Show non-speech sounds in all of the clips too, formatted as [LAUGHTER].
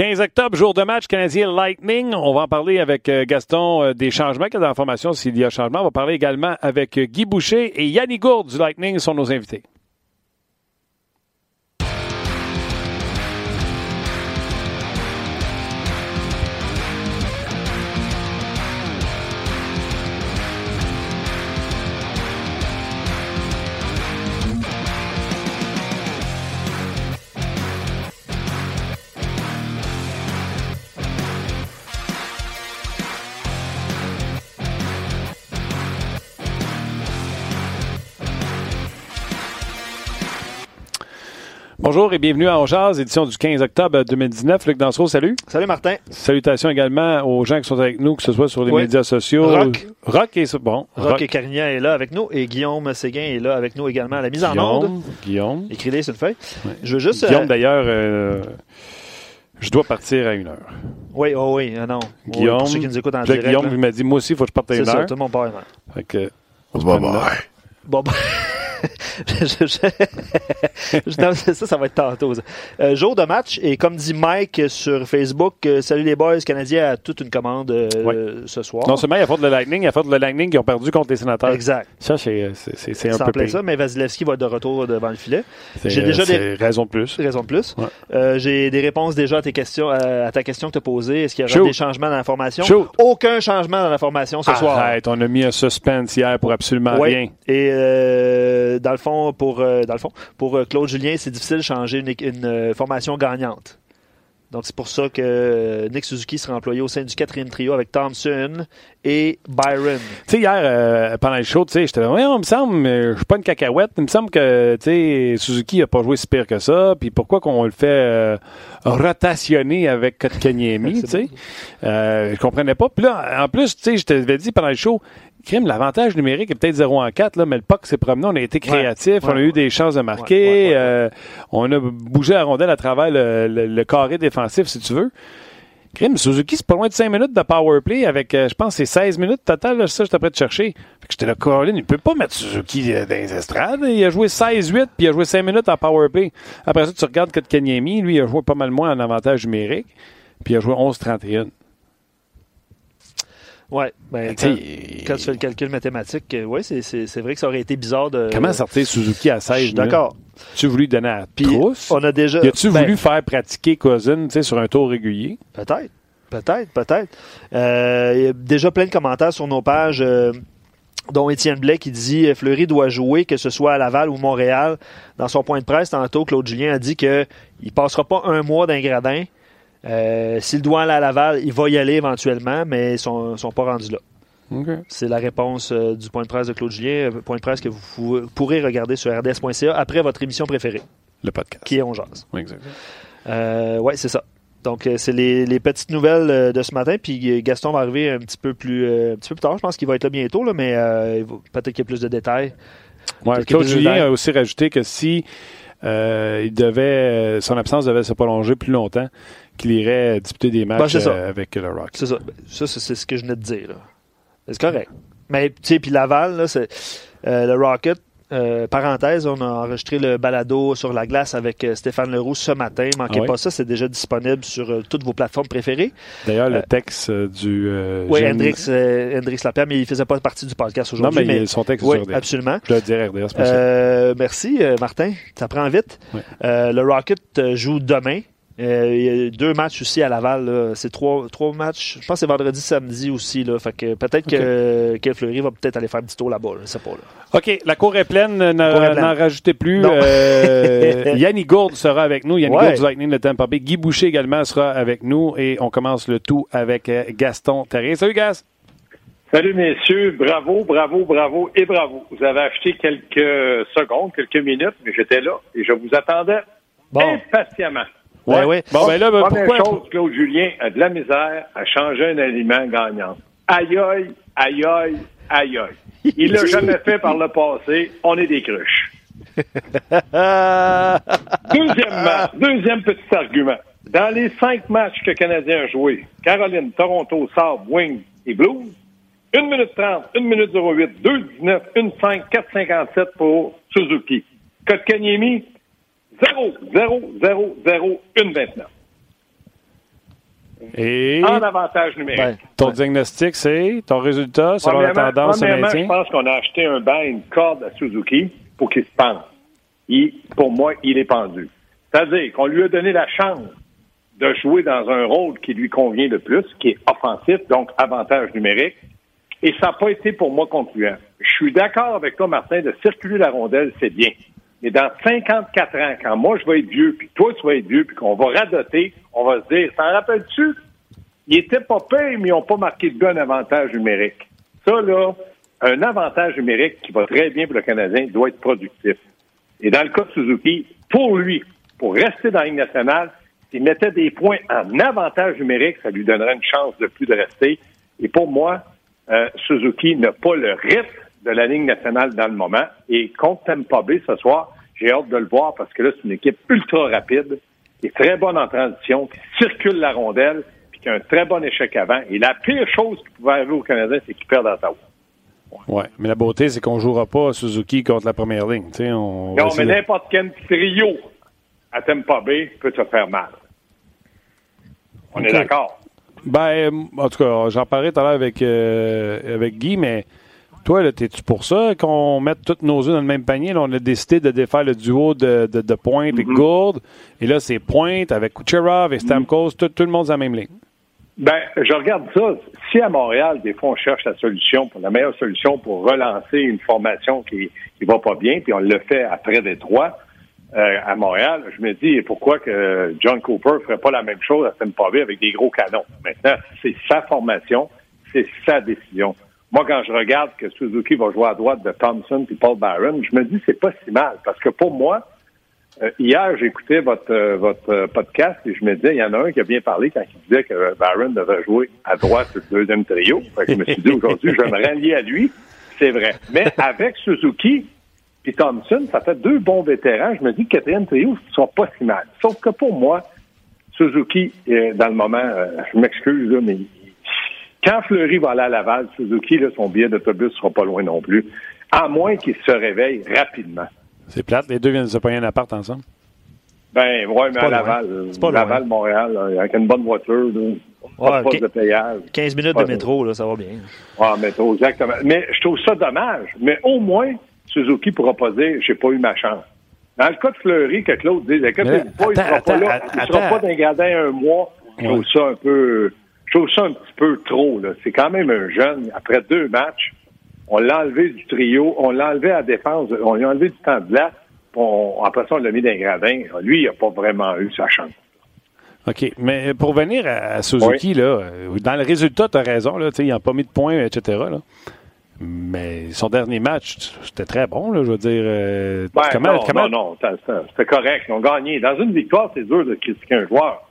15 octobre, jour de match canadien Lightning. On va en parler avec euh, Gaston euh, des changements qu'il formation, s'il y a changement? On va parler également avec euh, Guy Boucher et Yannick Gourde du Lightning sont nos invités. Bonjour et bienvenue à Jazz, édition du 15 octobre 2019. Luc Dansereau, salut. Salut Martin. Salutations également aux gens qui sont avec nous, que ce soit sur les Oui. médias sociaux. Rock. Rock est bon. Rock, et Carignan est là avec nous et Guillaume Séguin est là avec nous également à la mise en onde. Guillaume. Guillaume. Écris-les sur une feuille. Je veux juste. Guillaume, euh, d'ailleurs, euh, je dois partir à une heure. oui, oh oui, ah non. Oui, Guillaume. pour ceux qui nous écoutent en Puis là, direct. Guillaume là. il m'a dit, moi aussi, il faut que je parte à C'est une ça, heure. tout le monde part. ouais. Fait que, Bye bye. Bon, ben, ça, ça va être tantôt. Euh, jour de match, et comme dit Mike sur Facebook, euh, salut les boys, Canadiens a toute une commande euh, ce soir. non seulement il a faute de le Lightning, il y a faute de le Lightning qui ont perdu contre les sénateurs. Exact. Ça, c'est un peu pire. ça, mais Vasilevski va être de retour devant le filet. J'ai déjà c'est raison de plus. Raison de plus. Euh, J'ai des réponses déjà à, ta question que tu as posée. Est-ce qu'il y aura des changements dans la formation? Shoot. Aucun changement dans la formation ce soir. On a mis un suspense hier pour absolument rien. Et euh, dans le fond, pour euh, dans le fond, pour euh, Claude Julien, c'est difficile de changer une, euh, formation gagnante. Donc c'est pour ça que euh, Nick Suzuki sera employé au sein du quatrième trio avec Thompson et Byron. Tu sais, hier, euh, pendant le show, tu sais, j'étais ouais, il me semble, euh, je suis pas une cacahuète. Il me semble que, tu sais, Suzuki a pas joué si pire que ça. Puis pourquoi qu'on le fait euh, rotationner avec Kotkaniemi, [LAUGHS] tu sais? Euh, je comprenais pas. Puis là, en plus, tu sais, je t'avais dit pendant le show, crime, l'avantage numérique est peut-être 0 en 4, là, mais le puck s'est promené, on a été créatifs, Ouais, on a eu ouais. des chances de marquer, euh, on a bougé la rondelle à travers le, le- le carré défensif, si tu veux. Crime, Suzuki, c'est pas loin de 5 minutes de power play avec, euh, je pense, c'est 16 minutes total, là, ça, j'étais prêt de chercher. Fait que j'étais là, Colin, il peut pas mettre Suzuki euh, dans les estrades. Il a joué 16-8, puis il a joué 5 minutes en power play. Après ça, tu regardes Kotkaniemi, lui, il a joué pas mal moins en avantage numérique, puis il a joué 11-31. Ouais, ben, quand, tu fais le calcul mathématique, euh, ouais, c'est- c'est c'est vrai que ça aurait été bizarre de. Comment sortir Suzuki à 16 Je suis minutes? d'accord. Tu voulu donner à Puis trousse? on a déjà. Y a-tu ben, voulu faire pratiquer Cousin sur un tour régulier? Peut-être. Peut-être, peut-être. Euh, il y a déjà plein de commentaires sur nos pages, euh, dont Étienne Blais qui dit Fleury doit jouer, que ce soit à Laval ou Montréal. Dans son point de presse, tantôt, Claude Julien a dit qu'il ne passera pas un mois d'un gradin. Euh, S'il doit aller à Laval, il va y aller éventuellement, mais ils ne sont, sont pas rendus là. C'est la réponse euh, du point de presse de Claude Julien, euh, point de presse que vous pou- pourrez regarder sur rds.ca après votre émission préférée, Le podcast. qui est On Jase. Oui, exactement. Euh, oui, c'est ça. Donc, c'est les, les petites nouvelles de ce matin. Puis Gaston va arriver un petit peu plus, un petit peu plus tard. Je pense qu'il va être là bientôt, là, mais peut-être qu'il y a plus de détails. Ouais, Claude Julien a aussi rajouté que si il devait, son absence devait se prolonger plus longtemps, qu'il irait disputer des Ben, matchs ça. euh, avec le Rock. C'est ça. Ben, Ça, c'est ce que je venais de dire. C'est correct. Mais, tu sais, puis Laval, là, c'est euh, le Rocket. euh, parenthèse, on a enregistré le balado sur la glace avec euh, Stéphane Leroux ce matin. Manquez Ah oui? pas ça, c'est déjà disponible sur euh, toutes vos plateformes préférées. D'ailleurs, le texte du. Oui, jeune- Hendrix, Hendrix Lapierre, mais il faisait pas partie du podcast Non, aujourd'hui. mais, il- son texte est oui, sur RDS. absolument. Je dois dire RDS. merci. Merci, Martin. Ça prend vite. Le Rocket joue demain. Euh, il y a deux matchs aussi à Laval. là. C'est trois, trois matchs. Je pense que c'est vendredi, samedi aussi. Là. Fait que peut-être que, que Fleury va peut-être aller faire un petit tour là-bas. Je sais pas. Là. OK, la cour est pleine. N'en rajoutez plus. Euh, [LAUGHS] Yannick Gourde sera avec nous. Yannick Ouais. Gourde du Lightning de Tampa Bay. Guy Boucher également sera avec nous. Et on commence le tout avec euh, Gaston Terrien. Salut, Gas. Salut messieurs, bravo, bravo, bravo et bravo. Vous avez acheté quelques secondes, quelques minutes, mais j'étais là et je vous attendais Bon. impatiemment. Ben oui. Bon, ben là, ben, Première pourquoi? chose, Claude Julien a de la misère à changer un aliment gagnant. Aïe aïe, aïe aïe, aïe aïe. Il l'a jamais fait par le passé. On est des cruches. [LAUGHS] Deuxièmement, deuxième petit argument. Dans les cinq matchs que le Canadien a joués, Caroline, Toronto, Sabre, Wings et Blues, 1 minute 30, 1 minute 08, 2 19, 1 5, 4 57 pour Suzuki. Kotkaniemi, 0, 0, 0, 0, 1 29. Et en avantage numérique. Ben, ton ouais. diagnostic, c'est ton résultat selon la Premièrement- tendance maintient? je pense qu'on a acheté un banc, une corde à Suzuki pour qu'il se pende. Il- pour moi, il est pendu. C'est-à-dire qu'on lui a donné la chance de jouer dans un rôle qui lui convient le plus, qui est offensif, donc avantage numérique. Et ça n'a pas été pour moi concluant. Je suis d'accord avec toi, Martin, de circuler la rondelle, c'est bien. Mais dans 54 ans, quand moi je vais être vieux, puis toi tu vas être vieux, puis qu'on va radoter, on va se dire, t'en rappelles-tu? Ils étaient pas payés, mais ils n'ont pas marqué de un avantage numérique. Ça, là, un avantage numérique qui va très bien pour le Canadien doit être productif. Et dans le cas de Suzuki, pour lui, pour rester dans la Ligue nationale, s'il mettait des points en avantage numérique, ça lui donnerait une chance de plus de rester. Et pour moi, euh, Suzuki n'a pas le rythme de la Ligue nationale dans le moment. Et contre Tampa Bay ce soir, j'ai hâte de le voir parce que là, c'est une équipe ultra rapide, qui est très bonne en transition, qui circule la rondelle, puis qui a un très bon échec avant. Et la pire chose qui pouvait arriver au Canadien, c'est qu'il perd Ottawa. Oui, mais la beauté, c'est qu'on ne jouera pas à Suzuki contre la première ligne. On Non, mais n'importe quel trio à Tampa Bay peut se faire mal. On est d'accord. Ben, euh, en tout cas, j'en parlais tout à l'heure avec, euh, avec Guy, mais toi, là, t'es-tu pour ça qu'on mette tous nos œufs dans le même panier? Là, on a décidé de défaire le duo de, de, de Pointe Mm-hmm. et Gourde. Et là, c'est Pointe avec Kucherov et Stamkos. Tout, tout le monde est dans la même ligne. Ben, je regarde ça. Si à Montréal, des fois, on cherche la solution, pour la meilleure solution pour relancer une formation qui qui va pas bien, puis on le fait après Détroit, euh, à Montréal, je me dis pourquoi que John Cooper ferait pas la même chose à Bay avec des gros canons? Maintenant, c'est sa formation, c'est sa décision. Moi, quand je regarde que Suzuki va jouer à droite de Thompson puis Paul Barron, je me dis c'est pas si mal parce que pour moi, euh, hier, j'écoutais votre, euh, votre euh, podcast et je me disais, il y en a un qui a bien parlé quand il disait que Barron devait jouer à droite le deuxième trio. Fait que je me suis dit, aujourd'hui, je vais me rallier à lui. C'est vrai. Mais avec Suzuki et Thompson, ça fait deux bons vétérans. Je me dis que quatrième trio, ne sont pas si mal. Sauf que pour moi, Suzuki, dans le moment, euh, je m'excuse, mais quand Fleury va aller à Laval, Suzuki, là, son billet d'autobus sera pas loin non plus. À moins qu'il se réveille rapidement. C'est plate. Les deux viennent de se pogner un appart ensemble. Ben, ouais, mais pas à. Laval, euh, C'est pas loin. Laval, Montréal, là, avec une bonne voiture, là, pas Ouais, de de payage. 15 minutes de métro, là, ça va bien. Ah, métro, exactement. Mais je trouve ça dommage. Mais au moins, Suzuki pourra pas dire, j'ai pas eu ma chance. Dans le cas de Fleury, que Claude dise, écoutez, Mais pas, il attends, sera pas là, il sera attends. pas dans les gradins un mois. Je trouve Ouais. ça un peu, je trouve ça un petit peu trop, là. C'est quand même un jeune. Après deux matchs, on l'a enlevé du trio, on l'a enlevé à la défense, on lui a enlevé du temps de glace, puis on- après ça, on l'a mis dans les gradins. Lui, il a pas vraiment eu sa chance. OK. Mais pour venir à, Suzuki, là, dans le résultat, tu as raison. Là, ils n'ont pas mis de points, etc. là. Mais son dernier match, c'était très bon. Là, je veux dire. euh, Ben, comment, non, comment- non, non, c'était correct. Ils ont gagné. Dans une victoire, c'est dur de critiquer un joueur.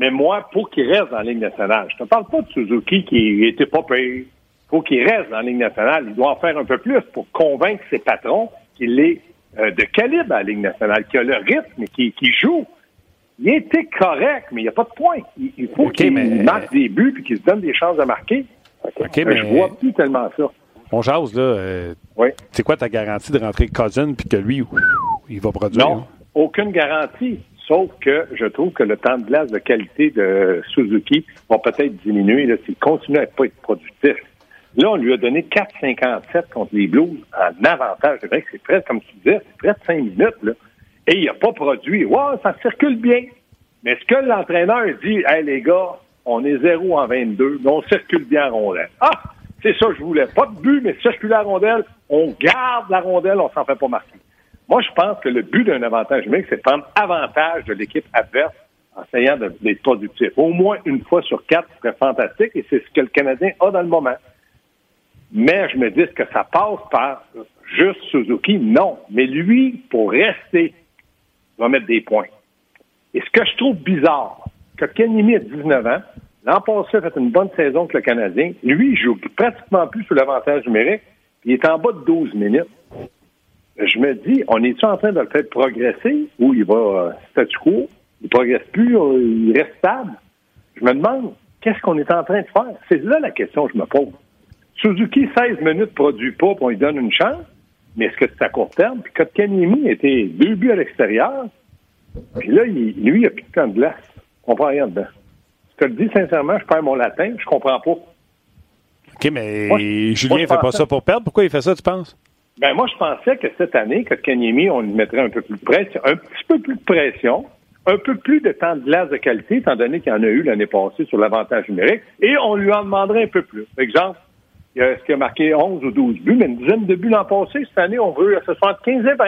Mais moi, pour qu'il reste dans la Ligue nationale, je te parle pas de Suzuki qui était pas payé. Faut qu'il reste dans la Ligue nationale. Il doit en faire un peu plus pour convaincre ses patrons qu'il est euh, de calibre à la Ligue nationale, qu'il a le rythme, qu'il qu'il joue. Il était correct, mais il n'y a pas de point. Il, il faut qu'il mais- marque des buts et qu'il se donne des chances de marquer. OK, Euh, mais- Je vois plus tellement ça. On jase, là. euh, Oui. c'est quoi ta garantie de rentrer Cousin puis que lui, ouf, il va produire? Non, hein? aucune garantie. Sauf que je trouve que le temps de glace de qualité de Suzuki va peut-être diminuer s'il continue à pas être productif. Là, on lui a donné 4,57 contre les Blues en avantage. C'est vrai que c'est près, comme tu disais, c'est près de 5 minutes. Là. Et il n'a pas produit. Ouais, ça circule bien. Mais est-ce que l'entraîneur dit Hey les gars, on est 0 en 22, mais on circule bien en rondelle. Ah! C'est ça que je voulais. Pas de but, mais circuler la rondelle, on garde la rondelle, on s'en fait pas marquer. Moi, je pense que le but d'un avantage numérique, c'est de prendre avantage de l'équipe adverse en essayant d'être productif. Au moins une fois sur quatre, ce serait fantastique et c'est ce que le Canadien a dans le moment. Mais je me dis que ça passe par juste Suzuki? Non. Mais lui, pour rester, il va mettre des points. Et ce que je trouve bizarre, que Kenimi a 19 ans, l'an passé a fait une bonne saison avec le Canadien. Lui, il joue pratiquement plus sur l'avantage numérique, il est en bas de 12 minutes. Je me dis, on est-tu en train de le faire progresser ou il va euh, statu quo? Il progresse plus, euh, il reste stable? Je me demande, qu'est-ce qu'on est en train de faire? C'est là la question que je me pose. Suzuki, 16 minutes, produit pas, puis on lui donne une chance. Mais est-ce que c'est à court terme? Puis Kotkaniemi était deux buts à l'extérieur. Puis là, il- lui, il a plus de temps de glace. On comprend rien dedans. te le dis sincèrement, je perds mon latin, je comprends pas. OK, mais Julien ne fait pas ça pour perdre. Pourquoi il fait ça, tu penses? Ben moi, je pensais que cette année, que Kanyemi, on lui mettrait un peu plus de pression, un petit peu plus de pression, un peu plus de temps de glace de qualité, étant donné qu'il y en a eu l'année passée sur l'avantage numérique, et on lui en demanderait un peu plus. Exemple, est-ce qu'il a marqué 11 ou 12 buts, mais une dizaine de buts l'an passé. Cette année, on veut se faire 15 et 20.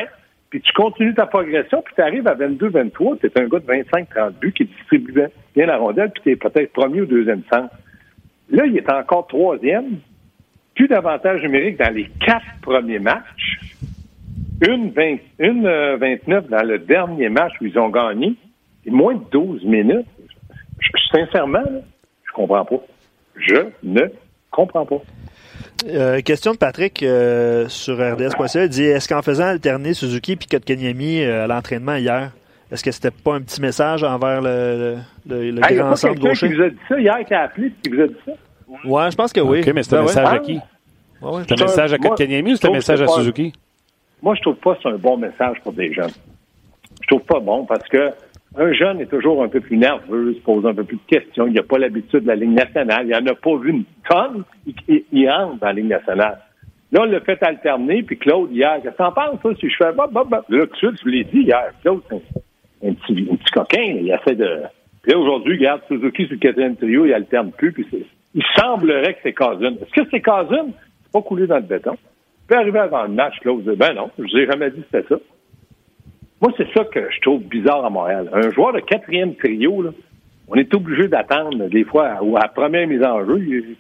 Puis tu continues ta progression, puis tu arrives à 22-23, tu es un gars de 25-30 buts qui distribue bien la rondelle, puis tu es peut-être premier ou deuxième centre. Là, il est encore troisième, plus d'avantage numérique dans les quatre premiers matchs, une, 20, une 29 dans le dernier match où ils ont gagné, et moins de 12 minutes. Je, sincèrement, je comprends pas. Je ne comprends pas. Euh, question de Patrick euh, sur RDS.ca. Il dit Est-ce qu'en faisant alterner Suzuki et Kotkaniemi euh, à l'entraînement hier, est-ce que c'était pas un petit message envers le, le, le hey, grand gaucher? qui vous a dit ça hier, qui a appelé qui vous a dit ça? Ouais, je pense que oui. OK, mais c'est un Ben message ouais. à qui? C'est un message à Kotkaniemi ou c'est un message à Suzuki? Moi, je trouve pas que c'est un bon message pour des jeunes. Je trouve pas bon parce que un jeune est toujours un peu plus nerveux, se pose un peu plus de questions. Il n'a pas l'habitude de la Ligue nationale. Il n'en a pas vu une tonne. Il, il, il entre dans la Ligue nationale. Là, on l'a fait alterner, puis Claude, hier, qu'est-ce que t'en penses, si je fais bah, bah, bah. Là, tout je vous l'ai dit hier, Claude, c'est un, un petit, un petit coquin, là, il essaie de. Puis là, aujourd'hui, regarde, Suzuki sur le quatrième trio, il alterne plus, puis c'est. Il semblerait que c'est Cousin. Est-ce que c'est Cousin? C'est pas coulé dans le béton. Il peut arriver avant le match, Claude dit, ben non, je vous ai jamais dit que c'était ça. Moi, c'est ça que je trouve bizarre à Montréal. Un joueur de quatrième trio, là, on est obligé d'attendre des fois ou à la première mise en jeu, il-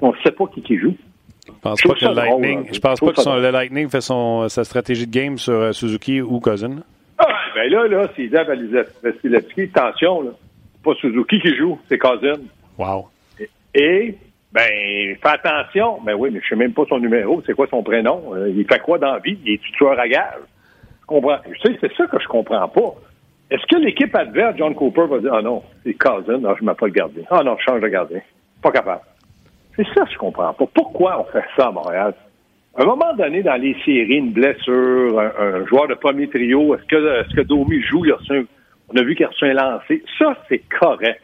on ne sait pas qui qui joue. Je pense Je pas que le drôle, Lightning, hein. je pense Je pas que son- le Lightning fait son, sa stratégie de game sur euh, Suzuki ou Cousin. Ah, ben là, là, à Vasilevski, attention, là, c'est pas Suzuki qui joue, c'est Cousin. Wow. Et, ben, fais attention. Ben oui, mais je sais même pas son numéro, c'est quoi son prénom. Euh, il fait quoi dans vie? Il est tuteur à gage. Je comprends? Tu sais, c'est ça que je comprends pas. Est-ce que l'équipe adverse, John Cooper, va dire, ah non, c'est Cousin, non, je ne pas le gardien. Ah non, je change de gardien. Pas capable. C'est ça que je comprends pas. Pourquoi on fait ça à Montréal? À un moment donné, dans les séries, une blessure, un, joueur de premier trio, est-ce que, est-ce que Domi joue? Il a on a vu qu'il a un lancé. Ça, c'est correct.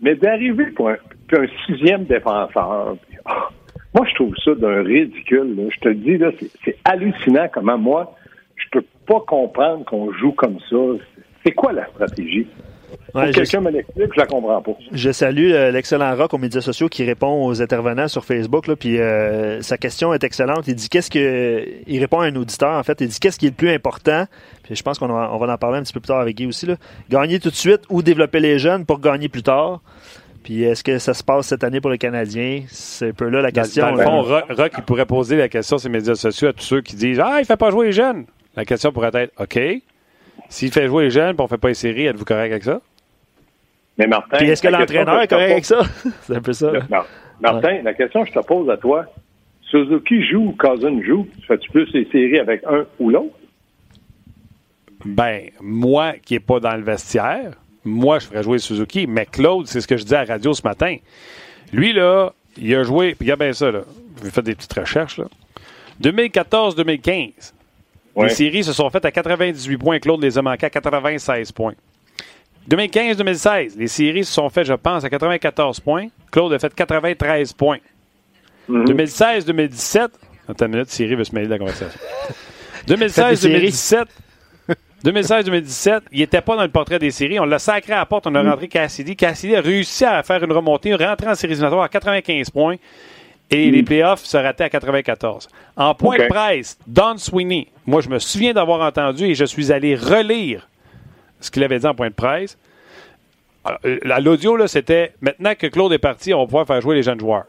Mais d'arriver pour un, puis un sixième défenseur, ah, moi, je trouve ça d'un ridicule. là. Je te le dis, là, c'est, hallucinant comment moi, je peux pas comprendre qu'on joue comme ça. C'est quoi la stratégie? Ouais, quelqu'un me l'explique, je la comprends pas. Je salue euh, l'excellent Rock aux médias sociaux qui répond aux intervenants sur Facebook. Là, puis euh, sa question est excellente. Il dit qu'est-ce que il répond à un auditeur en fait. Il dit qu'est-ce qui est le plus important. Puis je pense qu'on va, on va en parler un petit peu plus tard avec Guy aussi. Là. Gagner tout de suite ou développer les jeunes pour gagner plus tard. Puis est-ce que ça se passe cette année pour le Canadien C'est un peu là la question. dans le fond, Rock, Rock, il pourrait poser la question sur les médias sociaux à tous ceux qui disent Ah, il fait pas jouer les jeunes. La question pourrait être OK. S'il fait jouer les jeunes et on fait pas les séries, êtes-vous correct avec ça? Mais Martin. Puis est-ce que l'entraîneur est correct avec ça? [LAUGHS] C'est un peu ça. Mar- Martin, la question que je te pose à toi, Suzuki joue ou Cousin joue, fais-tu plus les séries avec un ou l'autre? Ben, moi qui n'est pas dans le vestiaire, moi, je ferais jouer Suzuki. Mais Claude, c'est ce que je disais à la radio ce matin. Lui, là, il a joué. Puis regarde bien ça, là. J'ai fait des petites recherches, là. 2014-2015. Ouais. Les séries se sont faites à 98 points. Claude les a manquées à 96 points. 2015-2016, les séries se sont faites, je pense, à 94 points. Claude a fait 93 points. Mhm. 2016-2017, attends une minute, Siri veut se mêler de la conversation. [LAUGHS] Faites des 2016-2017, 2016-2017, il n'était pas dans le portrait des séries. On l'a sacré à la porte, on a rentré Cassidy. Cassidy a réussi à faire une remontée, rentré en séries éliminatoires à 95 points. Et les playoffs se rataient à 94. En point de presse, Don Sweeney, moi je me souviens d'avoir entendu et je suis allé relire ce qu'il avait dit en point de presse. Euh, la- L'audio, là, c'était maintenant que Claude est parti, on va pouvoir faire jouer les jeunes joueurs.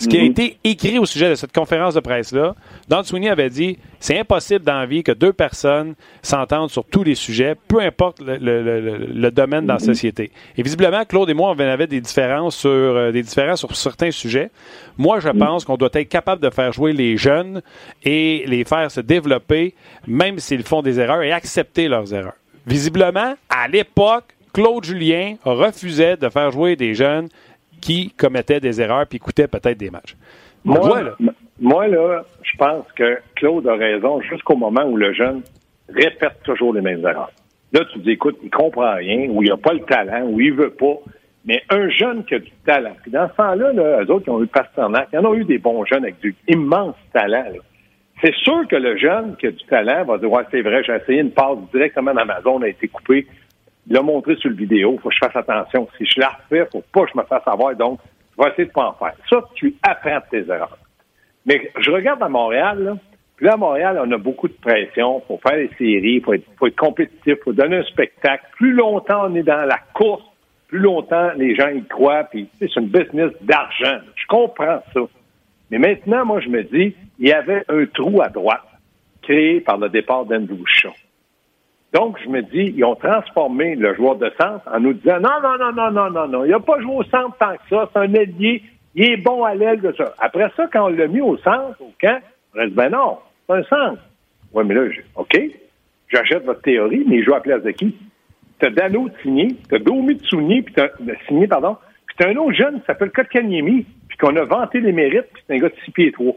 Ce qui a été écrit au sujet de cette conférence de presse-là, Don Sweeney avait dit c'est impossible dans la vie que deux personnes s'entendent sur tous les sujets, peu importe le, le- le- le domaine dans la société. Et visiblement, Claude et moi, on avait des différences sur euh, des différences sur certains sujets. Moi, je pense qu'on doit être capable de faire jouer les jeunes et les faire se développer, même s'ils font des erreurs, et accepter leurs erreurs. Visiblement, à l'époque, Claude Julien refusait de faire jouer des jeunes qui commettaient des erreurs puis coûtaient peut-être des matchs. Moi, m- moi, là, je pense que Claude a raison jusqu'au moment où le jeune répète toujours les mêmes erreurs. Là, tu dis, écoute, il comprend rien, ou il n'a pas le talent, ou il veut pas. mais un jeune qui a du talent. Puis dans ce temps-là, là, eux autres qui ont eu Pasternak, ils en ont eu des bons jeunes avec du immense talent. C'est sûr que le jeune qui a du talent va dire Ouais, c'est vrai, j'ai essayé une passe directement d'Amazon, a été coupée. Il l'a montré sur le vidéo, il faut que je fasse attention. Si je la refais, faut pas que je me fasse avoir, donc je vais essayer de pas en faire. Ça, tu apprends tes erreurs. Mais je regarde à Montréal, là, puis là, à Montréal, on a beaucoup de pression. Faut faire des séries, faut être, faut être compétitif, faut donner un spectacle. Plus longtemps on est dans la course, plus longtemps les gens y croient, puis c'est une business d'argent. Je comprends ça. Mais maintenant, moi, je me dis, il y avait un trou à droite créé par le départ d'Andrew. Donc, je me dis, ils ont transformé le joueur de centre en nous disant, non, non, non, non, non, non, non, il n'a pas joué au centre tant que ça, c'est un ailier, il est bon à l'aile de ça. Après ça, quand on l'a mis au centre, au camp, on reste, ben non, c'est un centre. Oui, mais là, OK, j'achète votre théorie, mais il joue à place de qui? T'as Dano de signé, t'as Domi signé, puis t'as signé, pardon, puis t'as un autre jeune qui s'appelle Kotkaniemi, puis qu'on a vanté les mérites, puis c'est un gars de 6 pieds 3.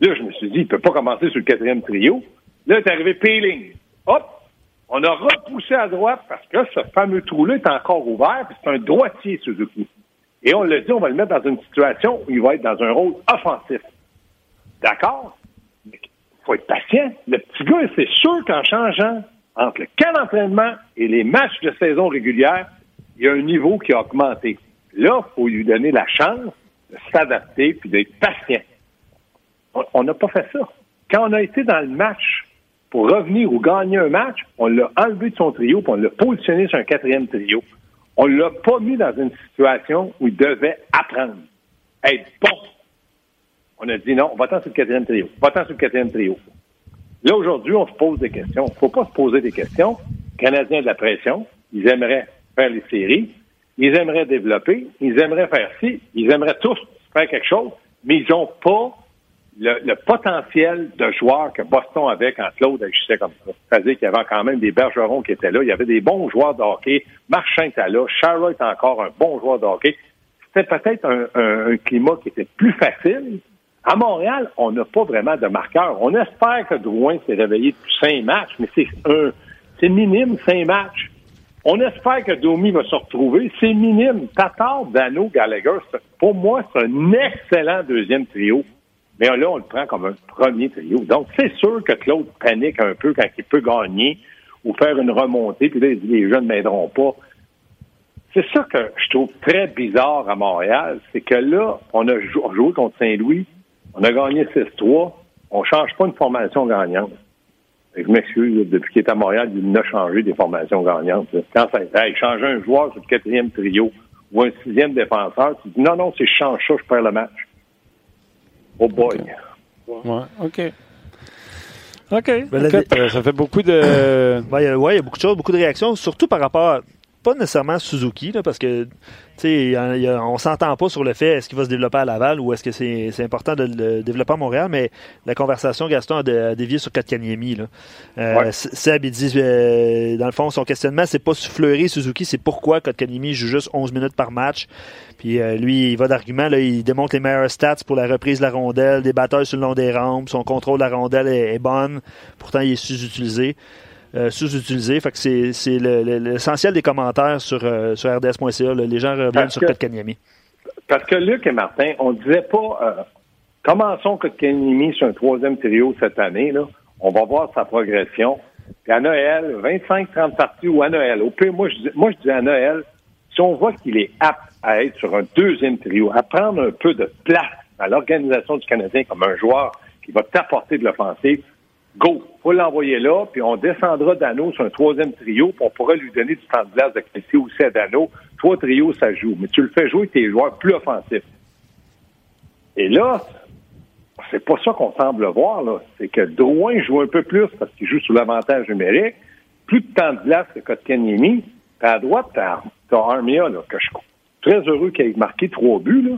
Là, je me suis dit, il peut pas commencer sur le quatrième trio. Là, est arrivé Peeling. Hop! On a repoussé à droite parce que ce fameux trou-là est encore ouvert, puis c'est un droitier, Suzuki. Et on l'a dit, on va le mettre dans une situation où il va être dans un rôle offensif. D'accord? Il faut être patient. Le petit gars, c'est sûr qu'en changeant entre le camp d'entraînement et les matchs de saison régulière, il y a un niveau qui a augmenté. Là, il faut lui donner la chance de s'adapter puis d'être patient. On n'a pas fait ça. Quand on a été dans le match pour revenir ou gagner un match, on l'a enlevé de son trio puis on l'a positionné sur un quatrième trio. On l'a pas mis dans une situation où il devait apprendre, être bon. On a dit non, on va-t'en sur le quatrième trio. Va-t'en sur le quatrième trio. Là, aujourd'hui, on se pose des questions. Il ne faut pas se poser des questions. Les Canadiens de la pression, ils aimeraient faire les séries, ils aimeraient développer, ils aimeraient faire ci, ils aimeraient tous faire quelque chose, mais ils n'ont pas le, potentiel de joueurs que Boston avait quand Claude agissait comme ça. C'est-à-dire qu'il y avait quand même des bergerons qui étaient là, il y avait des bons joueurs de hockey, Marchand était là, Charlotte est encore un bon joueur de hockey. C'était peut-être un climat qui était plus facile, à Montréal, on n'a pas vraiment de marqueur. On espère que Drouin s'est réveillé depuis cinq matchs, mais c'est un, c'est minime, cinq matchs. On espère que Domi va se retrouver. C'est minime. Tatar, Dano, Gallagher, pour moi, c'est un excellent deuxième trio. Mais là, on le prend comme un premier trio. Donc, c'est sûr que Claude panique un peu quand il peut gagner ou faire une remontée, puis là, il dit les jeunes ne m'aideront pas. C'est ça que je trouve très bizarre à Montréal, c'est que là, on a joué contre Saint-Louis, on a gagné 6-3. On change pas une formation gagnante. je m'excuse, depuis qu'il est à Montréal, il n'a changé des formations gagnantes. Quand ça hey, changer un joueur sur le quatrième trio ou un sixième défenseur, tu dis non, non, si je change ça, je perds le match. Oh boy. Ouais, OK. OK. Ben, euh, ça fait beaucoup de. [COUGHS] Oui, il y a beaucoup de choses, beaucoup de réactions, surtout par rapport à pas nécessairement Suzuki, là, parce que sais, on s'entend pas sur le fait est-ce qu'il va se développer à Laval ou est-ce que c'est important de le développer à Montréal, mais la conversation, Gaston a, dévié sur Kotkaniemi. Là. Euh, Seb, il dit, euh, dans le fond, son questionnement, c'est pas fleurir Suzuki, c'est pourquoi Kotkaniemi joue juste 11 minutes par match. Puis euh, lui, il va d'argument, il démontre les meilleurs stats pour la reprise de la rondelle, des batailles sur le long des rampes, son contrôle de la rondelle est, est bonne, pourtant il est sous-utilisé. Euh, sous-utilisé. Fait que c'est l'essentiel des commentaires sur, euh, sur RDS.ca. Les gens reviennent sur Kotkaniemi. Parce que Luc et Martin, on disait pas euh, commençons Kotkaniemi sur un troisième trio cette année. Là. On va voir sa progression. Puis à Noël, 25-30 parties ou à Noël. Au pire, moi je, moi, je dis à Noël, si on voit qu'il est apte à être sur un deuxième trio, à prendre un peu de place à l'organisation du Canadien comme un joueur qui va t'apporter de l'offensive, go, faut l'envoyer là, puis on descendra Dano sur un troisième trio, puis on pourra lui donner du temps de glace de qualité aussi à Dano. Trois trios, ça joue, mais tu le fais jouer tes joueurs plus offensifs. Et là, c'est pas ça qu'on semble voir, là. C'est que Drouin joue un peu plus parce qu'il joue sous l'avantage numérique. Plus de temps de glace que Kotkaniemi. À droite, t'as Armia, là, que je suis très heureux qu'il ait marqué trois buts, là.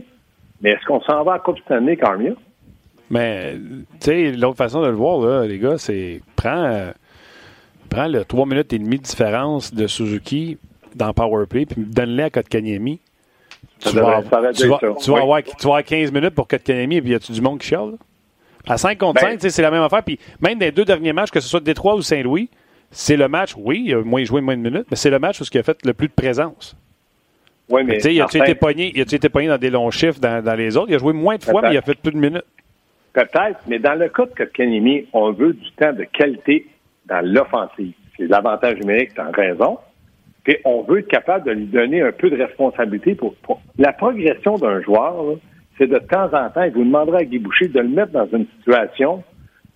Mais est-ce qu'on s'en va à Coupe Stanley avec Armia? Mais, tu sais, l'autre façon de le voir, là, les gars, c'est prends, euh, prends le 3 minutes et demie de différence de Suzuki dans Powerplay, puis donne-le à Kotkaniemi. Tu, vas, tu, vas, tu, vas avoir, tu vas avoir 15 minutes pour Kotkaniemi, et puis y a-tu du monde qui chiale? À 5 contre 5, ben- c'est la même affaire. Puis même dans les deux derniers matchs, que ce soit Détroit ou Saint-Louis, c'est le match, oui, il a moins joué moins de minutes, mais c'est le match où il a fait le plus de présence. Oui, mais. Tu sais, il a-tu été pogné dans des longs chiffres dans, dans les autres? Il a joué moins de fois, mais il a fait plus de minutes. Peut-être, mais dans le cas de Kotkanimi, on veut du temps de qualité dans l'offensive. C'est l'avantage numérique, tu as raison. Puis on veut être capable de lui donner un peu de responsabilité pour, la progression d'un joueur. C'est de temps en temps, il vous demandera à Guy Boucher de le mettre dans une situation.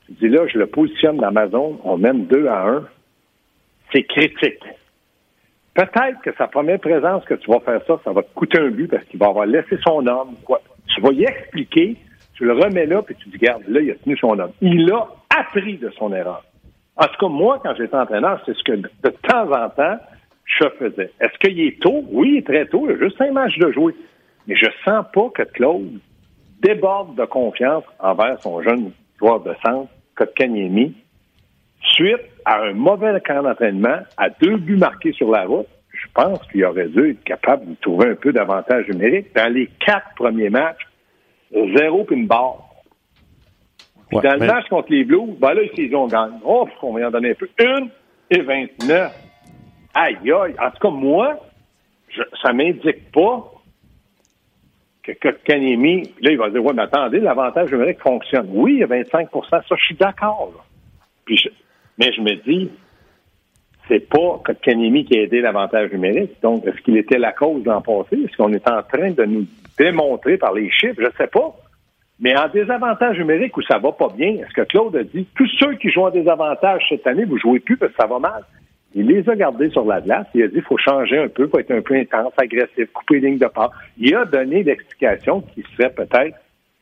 Tu dis là, je le positionne dans ma zone, on mène 2 à 1. C'est critique. Peut-être que sa première présence que tu vas faire ça, ça va te coûter un but parce qu'il va avoir laissé son homme. Tu vas y expliquer, tu le remets là, puis tu dis, garde, là, il a tenu son homme. Il a appris de son erreur. En tout cas, moi, quand j'étais entraîneur, c'est ce que de temps en temps, je faisais. Est-ce qu'il est tôt? Oui, il est très tôt. Il a juste un match de jouer. Mais je sens pas que Claude déborde de confiance envers son jeune joueur de centre, Kotkaniemi, suite à un mauvais camp d'entraînement, à deux buts marqués sur la route. Je pense qu'il aurait dû être capable de trouver un peu d'avantage numérique. Dans les quatre premiers matchs, zéro puis une barre. dans le match contre les Blues, ben là, ils ont gagné. Oh, on va en donner un peu. Une et 29. Aïe, aïe. En tout cas, moi, je, ça m'indique pas que Kotkaniemi, là, il va dire, ouais, mais attendez, l'avantage numérique fonctionne. Oui, il y a 25 ça, je suis d'accord. Puis mais je me dis, c'est pas Kotkaniemi qui a aidé l'avantage numérique. Donc, est-ce qu'il était la cause l'an passé? Est-ce qu'on est en train de nous démontrer par les chiffres? Je ne sais pas. Mais en désavantage numérique où ça va pas bien, est-ce que Claude a dit, tous ceux qui jouent en désavantage cette année, vous jouez plus parce que ça va mal? Il les a gardés sur la glace. Il a dit qu'il faut changer un peu, il faut être un peu intense, agressif, couper les lignes de part. Il a donné l'explication qui serait peut-être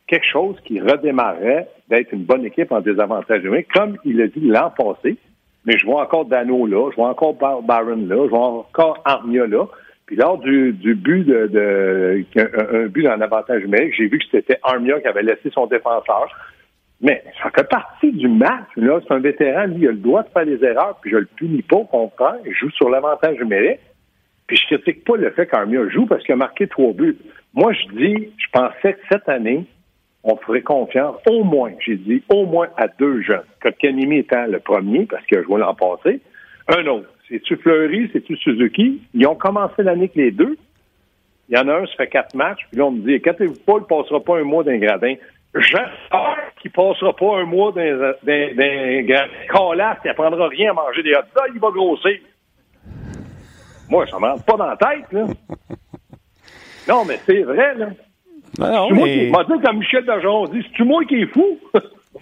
quelque chose qui redémarrait d'être une bonne équipe en désavantage numérique, comme il a dit l'an passé. Mais je vois encore Dano là, je vois encore Baron là, je vois encore Armia là. Puis lors du, du but de, de un, but en avantage numérique, j'ai vu que c'était Armia qui avait laissé son défenseur. Mais ça fait partie du match. Là, c'est un vétéran, lui, il a le droit de faire des erreurs, puis je le punis pas, au contraire. Il joue sur l'avantage numérique. Puis je critique pas le fait qu'Armia joue parce qu'il a marqué trois buts. Moi, je dis, je pensais que cette année, on ferait confiance au moins, j'ai dit, au moins à deux jeunes. Kotkanimi étant le premier, parce qu'il a joué l'an passé. Un autre. C'est-tu Fleury, c'est-tu Suzuki? Ils ont commencé l'année avec les deux. Il y en a un, ça fait quatre matchs. Puis là, on me dit, inquiétez-vous pas, il ne passera pas un mois d'un gradin. J'espère qu'il passera pas un mois d'un calasse, il apprendra rien à manger des hot dogs, il va grossir. Moi, ça me rentre pas dans la tête, là. [LAUGHS] Non, mais c'est vrai, là. Non, mais... Moi, dit comme Michel Bergeron dit, c'est-tu moi qui est fou? [LAUGHS]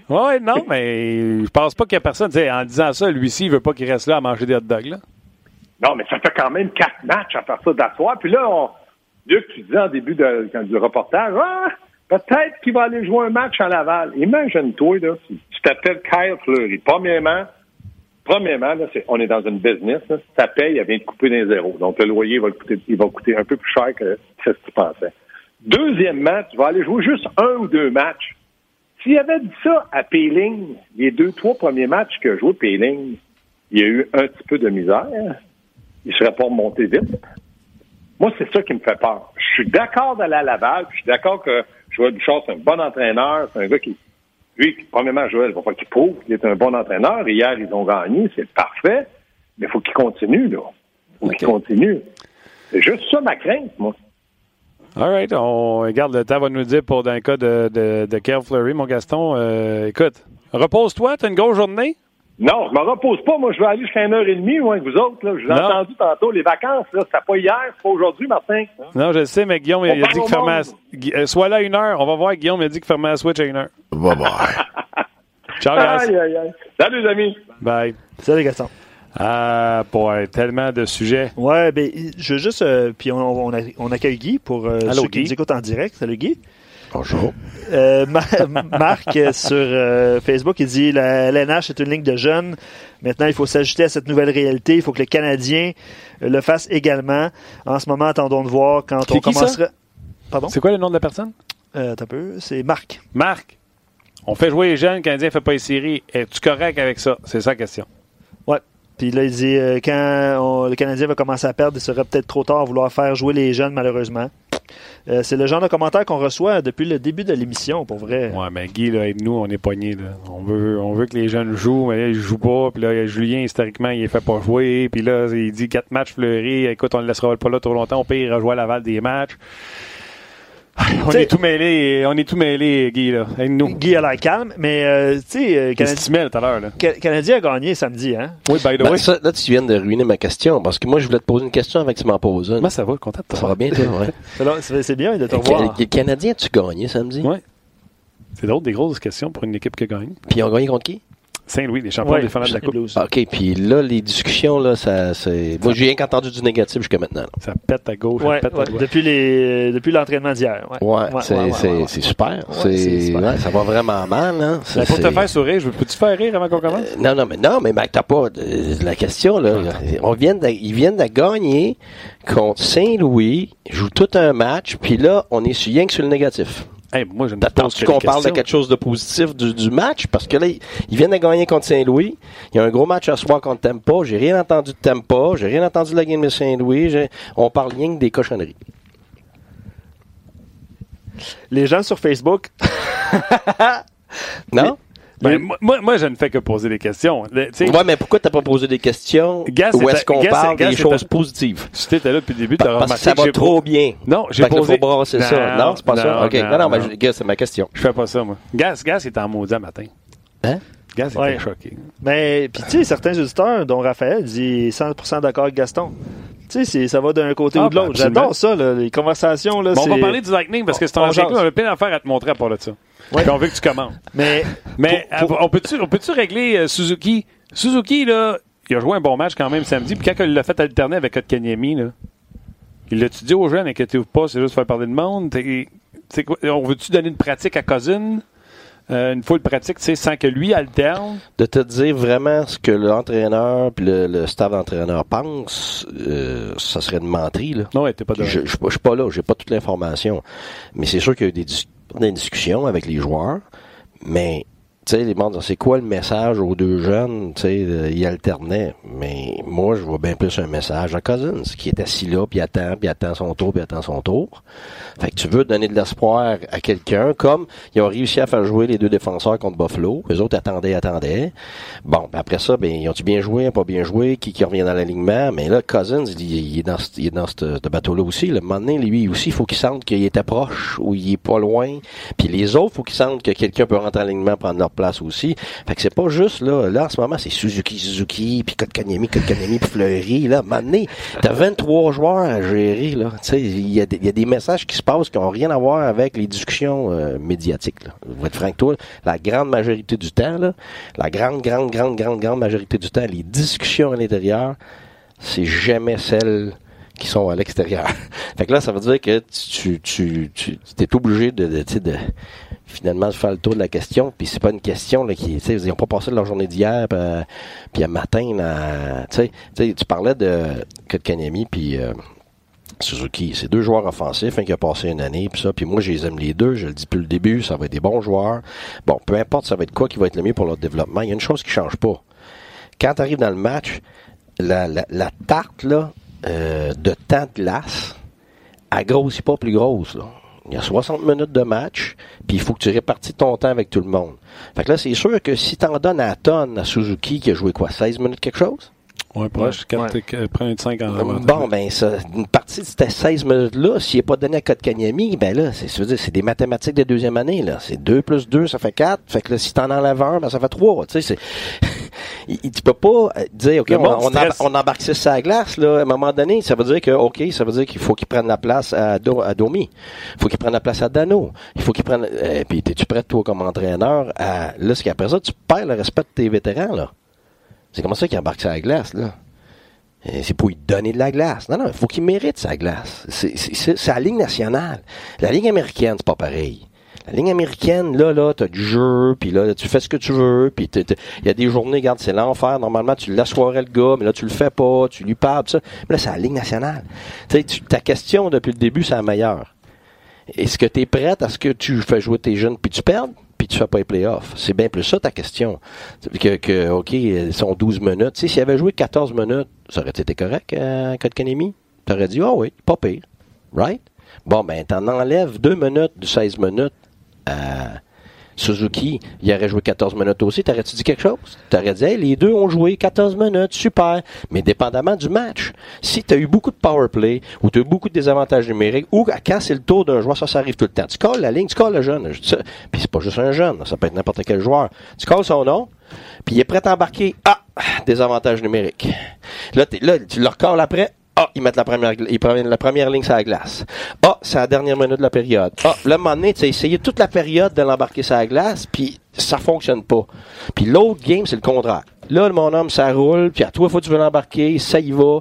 oui, non, mais je pense pas qu'il y a personne, en disant ça, lui-ci, il veut pas qu'il reste là à manger des hot dogs, là. Non, mais ça fait quand même quatre matchs à faire ça d'asseoir. Puis là, on... Luc, tu disais en début de, du reportage, ah, Peut-être qu'il va aller jouer un match à Laval. Imagine-toi, là, tu t'appelles Kyle Fleury. Premièrement, premièrement, là, on est dans une business. Là, ta paye, elle vient de couper des zéros. Donc, le loyer va coûter, il va coûter un peu plus cher que ce que tu pensais. Deuxièmement, tu vas aller jouer juste un ou deux matchs. S'il avait dit ça à Péling, les deux, trois premiers matchs que joué Péling, il y a eu un petit peu de misère. Il ne serait pas remonté vite. Moi, c'est ça qui me fait peur. Je suis d'accord d'aller à Laval, puis je suis d'accord que Joël Bouchard, c'est un bon entraîneur. C'est un gars qui, lui, premièrement, Joël, il va pas qu'il prouve qu'il est un bon entraîneur. Hier, ils ont gagné, c'est parfait. Mais il faut qu'il continue, là. Il faut qu'il continue. C'est juste ça ma crainte, moi. All right. On regarde le temps va nous dire pour dans le cas de, de, de Fleury, mon Gaston. Euh, écoute, repose-toi, tu as une grosse journée? Non, je me repose pas. Moi, je vais aller jusqu'à une heure et demie, moi, avec vous autres. Là. Je vous ai entendu tantôt. Les vacances, là, c'est pas hier, c'est pas aujourd'hui, Martin. Non, je le sais, mais Guillaume, il a dit que fermait à... Sois là à une heure. On va voir. Guillaume il a dit qu'il fermait la Switch à une heure. Bye bye. Ciao, guys. Aïe, aïe, aïe. Salut, les amis. Bye. Salut, Gaston. Ah, boy, tellement de sujets. Ouais, ben, je veux juste. Euh, puis on, on, on, accueille Guy pour euh, ceux qui nous écoutent en direct. Salut, Guy. Bonjour. Euh, [LAUGHS] Marc euh, sur euh, Facebook, il dit la LNH est une ligne de jeunes. Maintenant, il faut s'ajuster à cette nouvelle réalité. Il faut que les Canadiens le fassent également. En ce moment, attendons de voir quand on commencera. Pardon? C'est quoi le nom de la personne? Euh, un peu. C'est Marc. Marc. On fait jouer les jeunes, le Canadien ne fait pas les séries. Es-tu correct avec ça? C'est ça la question. Puis là, il dit quand le Canadien va commencer à perdre, il serait peut-être trop tard à vouloir faire jouer les jeunes, malheureusement. Euh, c'est le genre de commentaire qu'on reçoit depuis le début de l'émission, pour vrai. Ouais, mais Guy, là, nous, on est pognés. Là. On, veut, on veut que les jeunes jouent, mais là, ils jouent pas. Puis là, Julien, historiquement, il est fait pas jouer. Puis là, il dit quatre matchs fleuris. Écoute, on le laissera pas là trop longtemps. On peut y rejouer à Laval des matchs. On est tout mêlé, on est tout mêlé, Guy, là. nous. Guy a l'air calme, mais, euh, tu sais, euh, Canadien, tout à l'heure, là. Canadien a gagné samedi, hein? Oui, by the Ben, way. ça, là, tu viens de ruiner ma question, parce que moi, je voulais te poser une question avec que tu m'en poses une. Comment ça va, content de Ça va bien, toi, ouais. [LAUGHS] C'est c'est bien de te Le revoir. Ca- Canadien, tu gagné samedi? Ouais. C'est d'autres des grosses questions pour une équipe qui gagne. Puis ils ont gagné contre qui? Saint-Louis, les champions Ouais, défendants de la Coupe. Blues. OK, puis là, les discussions, là, ça, c'est... Moi, j'ai rien qu'entendu du négatif jusqu'à maintenant. là. Ça pète à gauche, Ouais, ça pète ouais, à droite. depuis les depuis l'entraînement d'hier. Ouais, Ouais, c'est, ouais, c'est, ouais, ouais. c'est super. Ouais, c'est c'est, super. ouais, ça va vraiment mal, hein. Pour te faire sourire, je veux- peux-tu faire rire avant qu'on commence? Euh, Non, non, mais non, mais Mac, t'as pas euh, la question là. On vient de, ils viennent de gagner contre Saint-Louis, jouent tout un match, puis là, on est sur, rien que sur le négatif. Hey, moi, je ne T'attends-tu qu'on parle de quelque chose de positif du, du match? Parce que là, ils ils viennent de gagner contre Saint-Louis. Il y a un gros match à soir contre Tampa. J'ai rien entendu de Tampa. J'ai rien entendu de la game de Saint-Louis. On parle rien que des cochonneries. Les gens sur Facebook, Non? [LAUGHS] Ben, moi- moi, moi, je ne fais que poser des questions. Le- tu sais, Ouais, mais pourquoi t'as pas posé des questions? Où c'est- est-ce qu'on parle c'est- des c'est- choses positives? Si t'étais là depuis le début, t'auras Parce que remarqué ça va trop bien. Non, j'ai posé... faut brasser ça. Non, c'est pas ça? OK. Non, non, mais je- c'est ma question. Je fais pas ça, moi. Gaz, Gaz est en maudit un matin. Hein? Gaz était Ouais. choqué. mais puis tu sais, certains auditeurs, dont Raphaël, dit 100% d'accord avec Gaston. Tu sais, ça va d'un côté Ah, ou de l'autre. J'adore ça, là, les conversations. Là, Bon, on va parler du Lightning parce que c'est un club. On a plein d'affaires à te montrer à part de ça. Ouais. Puis on veut que tu commandes. Mais, Mais Pour- pour- on peut-tu régler euh, Suzuki? Suzuki, là, il a joué un bon match quand même samedi. Puis quand il l'a fait alterner avec Kotkaniemi, là, il l'a-tu dit aux jeunes, inquiétez-vous pas, c'est juste faire parler de monde? T'sais on veut-tu donner une pratique à Cousin? Euh, une full pratique, tu sais, sans que lui alterne. de te dire vraiment ce que l'entraîneur puis le, le staff d'entraîneur pense, euh, ça serait de mentir. Là. Non, ouais, t'es pas de Je je suis pas, je suis pas là, j'ai pas toute l'information. Mais c'est sûr qu'il y a eu des, dis- des discussions avec les joueurs, mais tu sais, les membres, c'est quoi le message aux deux jeunes? Tu sais, euh, ils alternaient. Mais moi, je vois bien plus un message à Cousins, qui est assis là, puis attend, puis attend son tour, puis attend son tour. Fait que tu veux donner de l'espoir à quelqu'un, comme ils ont réussi à faire jouer les deux défenseurs contre Buffalo. Les autres attendaient, attendaient. Bon, ben après ça, ben, ils ont-tu bien joué, pas bien joué, qui, qui revient dans l'alignement? Mais là, Cousins, il, est dans, il est dans ce ce bateau-là aussi. Le moment lui aussi, il faut qu'il sente qu'il était proche ou il est pas loin. Puis les autres, faut qu'ils sentent que quelqu'un peut rentrer en alignement, prendre leur place aussi. Fait que c'est pas juste là. Là, en ce moment, c'est Suzuki, Suzuki, puis Kotkaniemi, Kotkaniemi, puis Fleury. Là, donné, t'as 23 joueurs à gérer. Là, tu sais, il y, a des- messages qui se passent qui ont rien à voir avec les discussions euh, médiatiques. Là. Je vais franc toi, la grande majorité du temps, là, la grande, grande, grande, grande, grande majorité du temps, les discussions à l'intérieur, c'est jamais celles qui sont à l'extérieur. [LAUGHS] fait que là, ça veut dire que tu, tu, tu, tu es obligé de, de, de finalement de faire le tour de la question. Puis c'est pas une question qui, tu ils ont pas passé leur journée d'hier, puis, euh, puis un matin, là, tu sais, tu parlais de Kotkaniemi puis euh, Suzuki, c'est deux joueurs offensifs, hein, qui a passé une année, puis ça, puis moi, je les aime les deux, je le dis depuis le début, ça va être des bons joueurs. Bon, peu importe, ça va être quoi qui va être le mieux pour leur développement. Il y a une chose qui change pas. Quand tu arrives dans le match, la tarte là, euh, de temps de glace, elle grossit pas plus grosse. Là. Il y a 60 minutes de match, puis il faut que tu répartis ton temps avec tout le monde. Fait que là, c'est sûr que si t'en donnes à tonne à Suzuki, qui a joué quoi, 16 minutes quelque chose? Ouais, proche. Ouais. Quatre- que- Prends une 5 en avant. Bon, ben, ça, une partie de ces 16 minutes-là, s'il n'est pas donné à Kotkaniemi, ben là, c'est, c'est des mathématiques de deuxième année, là. C'est 2 plus 2, ça fait 4. Fait que là, si t'en enlèves un, ben, ça fait 3. Tu sais, c'est, [LAUGHS] tu peux pas euh, dire, OK, on, on, stresse. embar- on embarque ça sur la glace, là. À un moment donné, ça veut dire que, OK, ça veut dire qu'il faut qu'il prenne la place à, Do- à Domi. Il faut qu'il prenne la place à Dano. Il faut qu'il prenne, euh, puis t'es-tu prêt, toi, comme entraîneur, à, là, ce qu'après ça, tu perds le respect de tes vétérans, là. C'est comme ça qu'il embarque sur la glace, là. C'est pour lui donner de la glace. Non, non, il faut qu'il mérite sa glace. C'est la Ligue nationale. La Ligue américaine, c'est pas pareil. La Ligue américaine, là, là, t'as du jeu, puis là, tu fais ce que tu veux, puis il y a des journées, regarde, c'est l'enfer. Normalement, tu l'assoirais le gars, mais là, tu le fais pas, tu lui parles, tout ça. Mais là, c'est la Ligue nationale. Tu sais, tu- ta question depuis le début, c'est la meilleure. Est-ce que tu es prête à ce que tu fais jouer tes jeunes puis tu perds? Puis tu fais pas les playoffs? C'est bien plus ça ta question. Que, que OK, ils sont 12 minutes. Tu sais, s'il avait joué 14 minutes, ça aurait été correct, euh, Kotkaniemi? Tu aurais dit, ah oui, pas pire. Right? Bon, ben, t'en enlèves deux minutes de 16 minutes à Suzuki. Il aurait joué 14 minutes aussi. T'aurais-tu dit quelque chose? T'aurais dit, hey, les deux ont joué 14 minutes, super. Mais dépendamment du match. Si t'as eu beaucoup de power play, ou t'as eu beaucoup de désavantages numériques, ou quand c'est le tour d'un joueur, ça, ça arrive tout le temps. Tu calls la ligne, tu calls le jeune. Puis c'est pas juste un jeune, ça peut être n'importe quel joueur. Tu calls son nom, puis il est prêt à embarquer. Ah! Désavantage numérique. Là, tu le recalls après. Ah, ils mettent la première, ils la première ligne sur la glace. Ah, c'est la dernière minute de la période. Ah, là, à un moment donné, tu as essayé toute la période de l'embarquer sur la glace, puis ça fonctionne pas. Puis l'autre game, c'est le contraire. Là, mon homme, ça roule, puis à faut que tu veux l'embarquer, ça y va.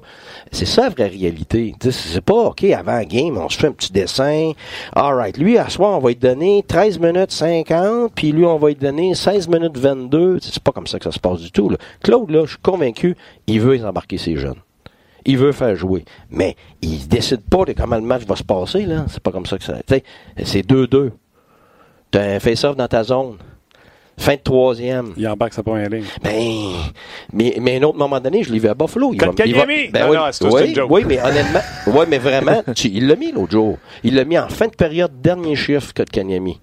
C'est ça la vraie réalité. C'est pas, OK, avant la game, on se fait un petit dessin. All right, lui, à soir, on va lui donner 13 minutes 50, puis lui, on va lui donner 16 minutes 22. Tu sais, C'est pas comme ça que ça se passe du tout. Claude, là, je suis convaincu, il veut les embarquer ses jeunes. Il veut faire jouer. Mais il décide pas de comment le match va se passer, là. C'est pas comme ça que ça. C'est 2-2. T'as un face-off dans ta zone. Fin de troisième. Il embarque sa première ligne. Ben, mais, mais à un autre moment donné, je l'ai vu à Buffalo. Il va, il va- Kotkaniemi! ben Non, oui, non, c'est tout, oui, c'est une joke. oui, mais honnêtement, [LAUGHS] oui, mais vraiment, tu- il l'a mis l'autre jour. Il l'a mis en fin de période, dernier chiffre, Kotkaniemi,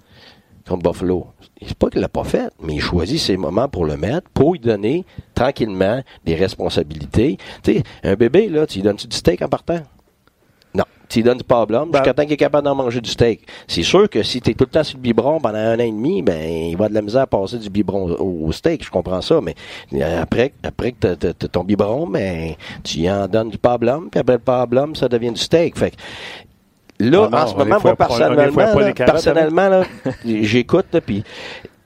contre Buffalo. C'est pas qu'il l'a pas fait, mais il choisit ses moments pour le mettre, pour lui donner tranquillement des responsabilités. Tu sais, un bébé, là, tu lui donnes-tu du steak en partant? Non. Tu lui donnes du Ben- jusqu'à temps qu'il est capable d'en manger du steak. C'est sûr que si tu es tout le temps sur le biberon pendant un an et demi, ben, il va de la misère à passer du biberon au, au steak, je comprends ça, mais après, après que t'as ton biberon, ben, tu en donnes du pablum, puis après le pablum, ça devient du steak. Fait que, là, non, en ce moment, moi, pas- personnellement, foire pas là, personnellement, j'écoute, puis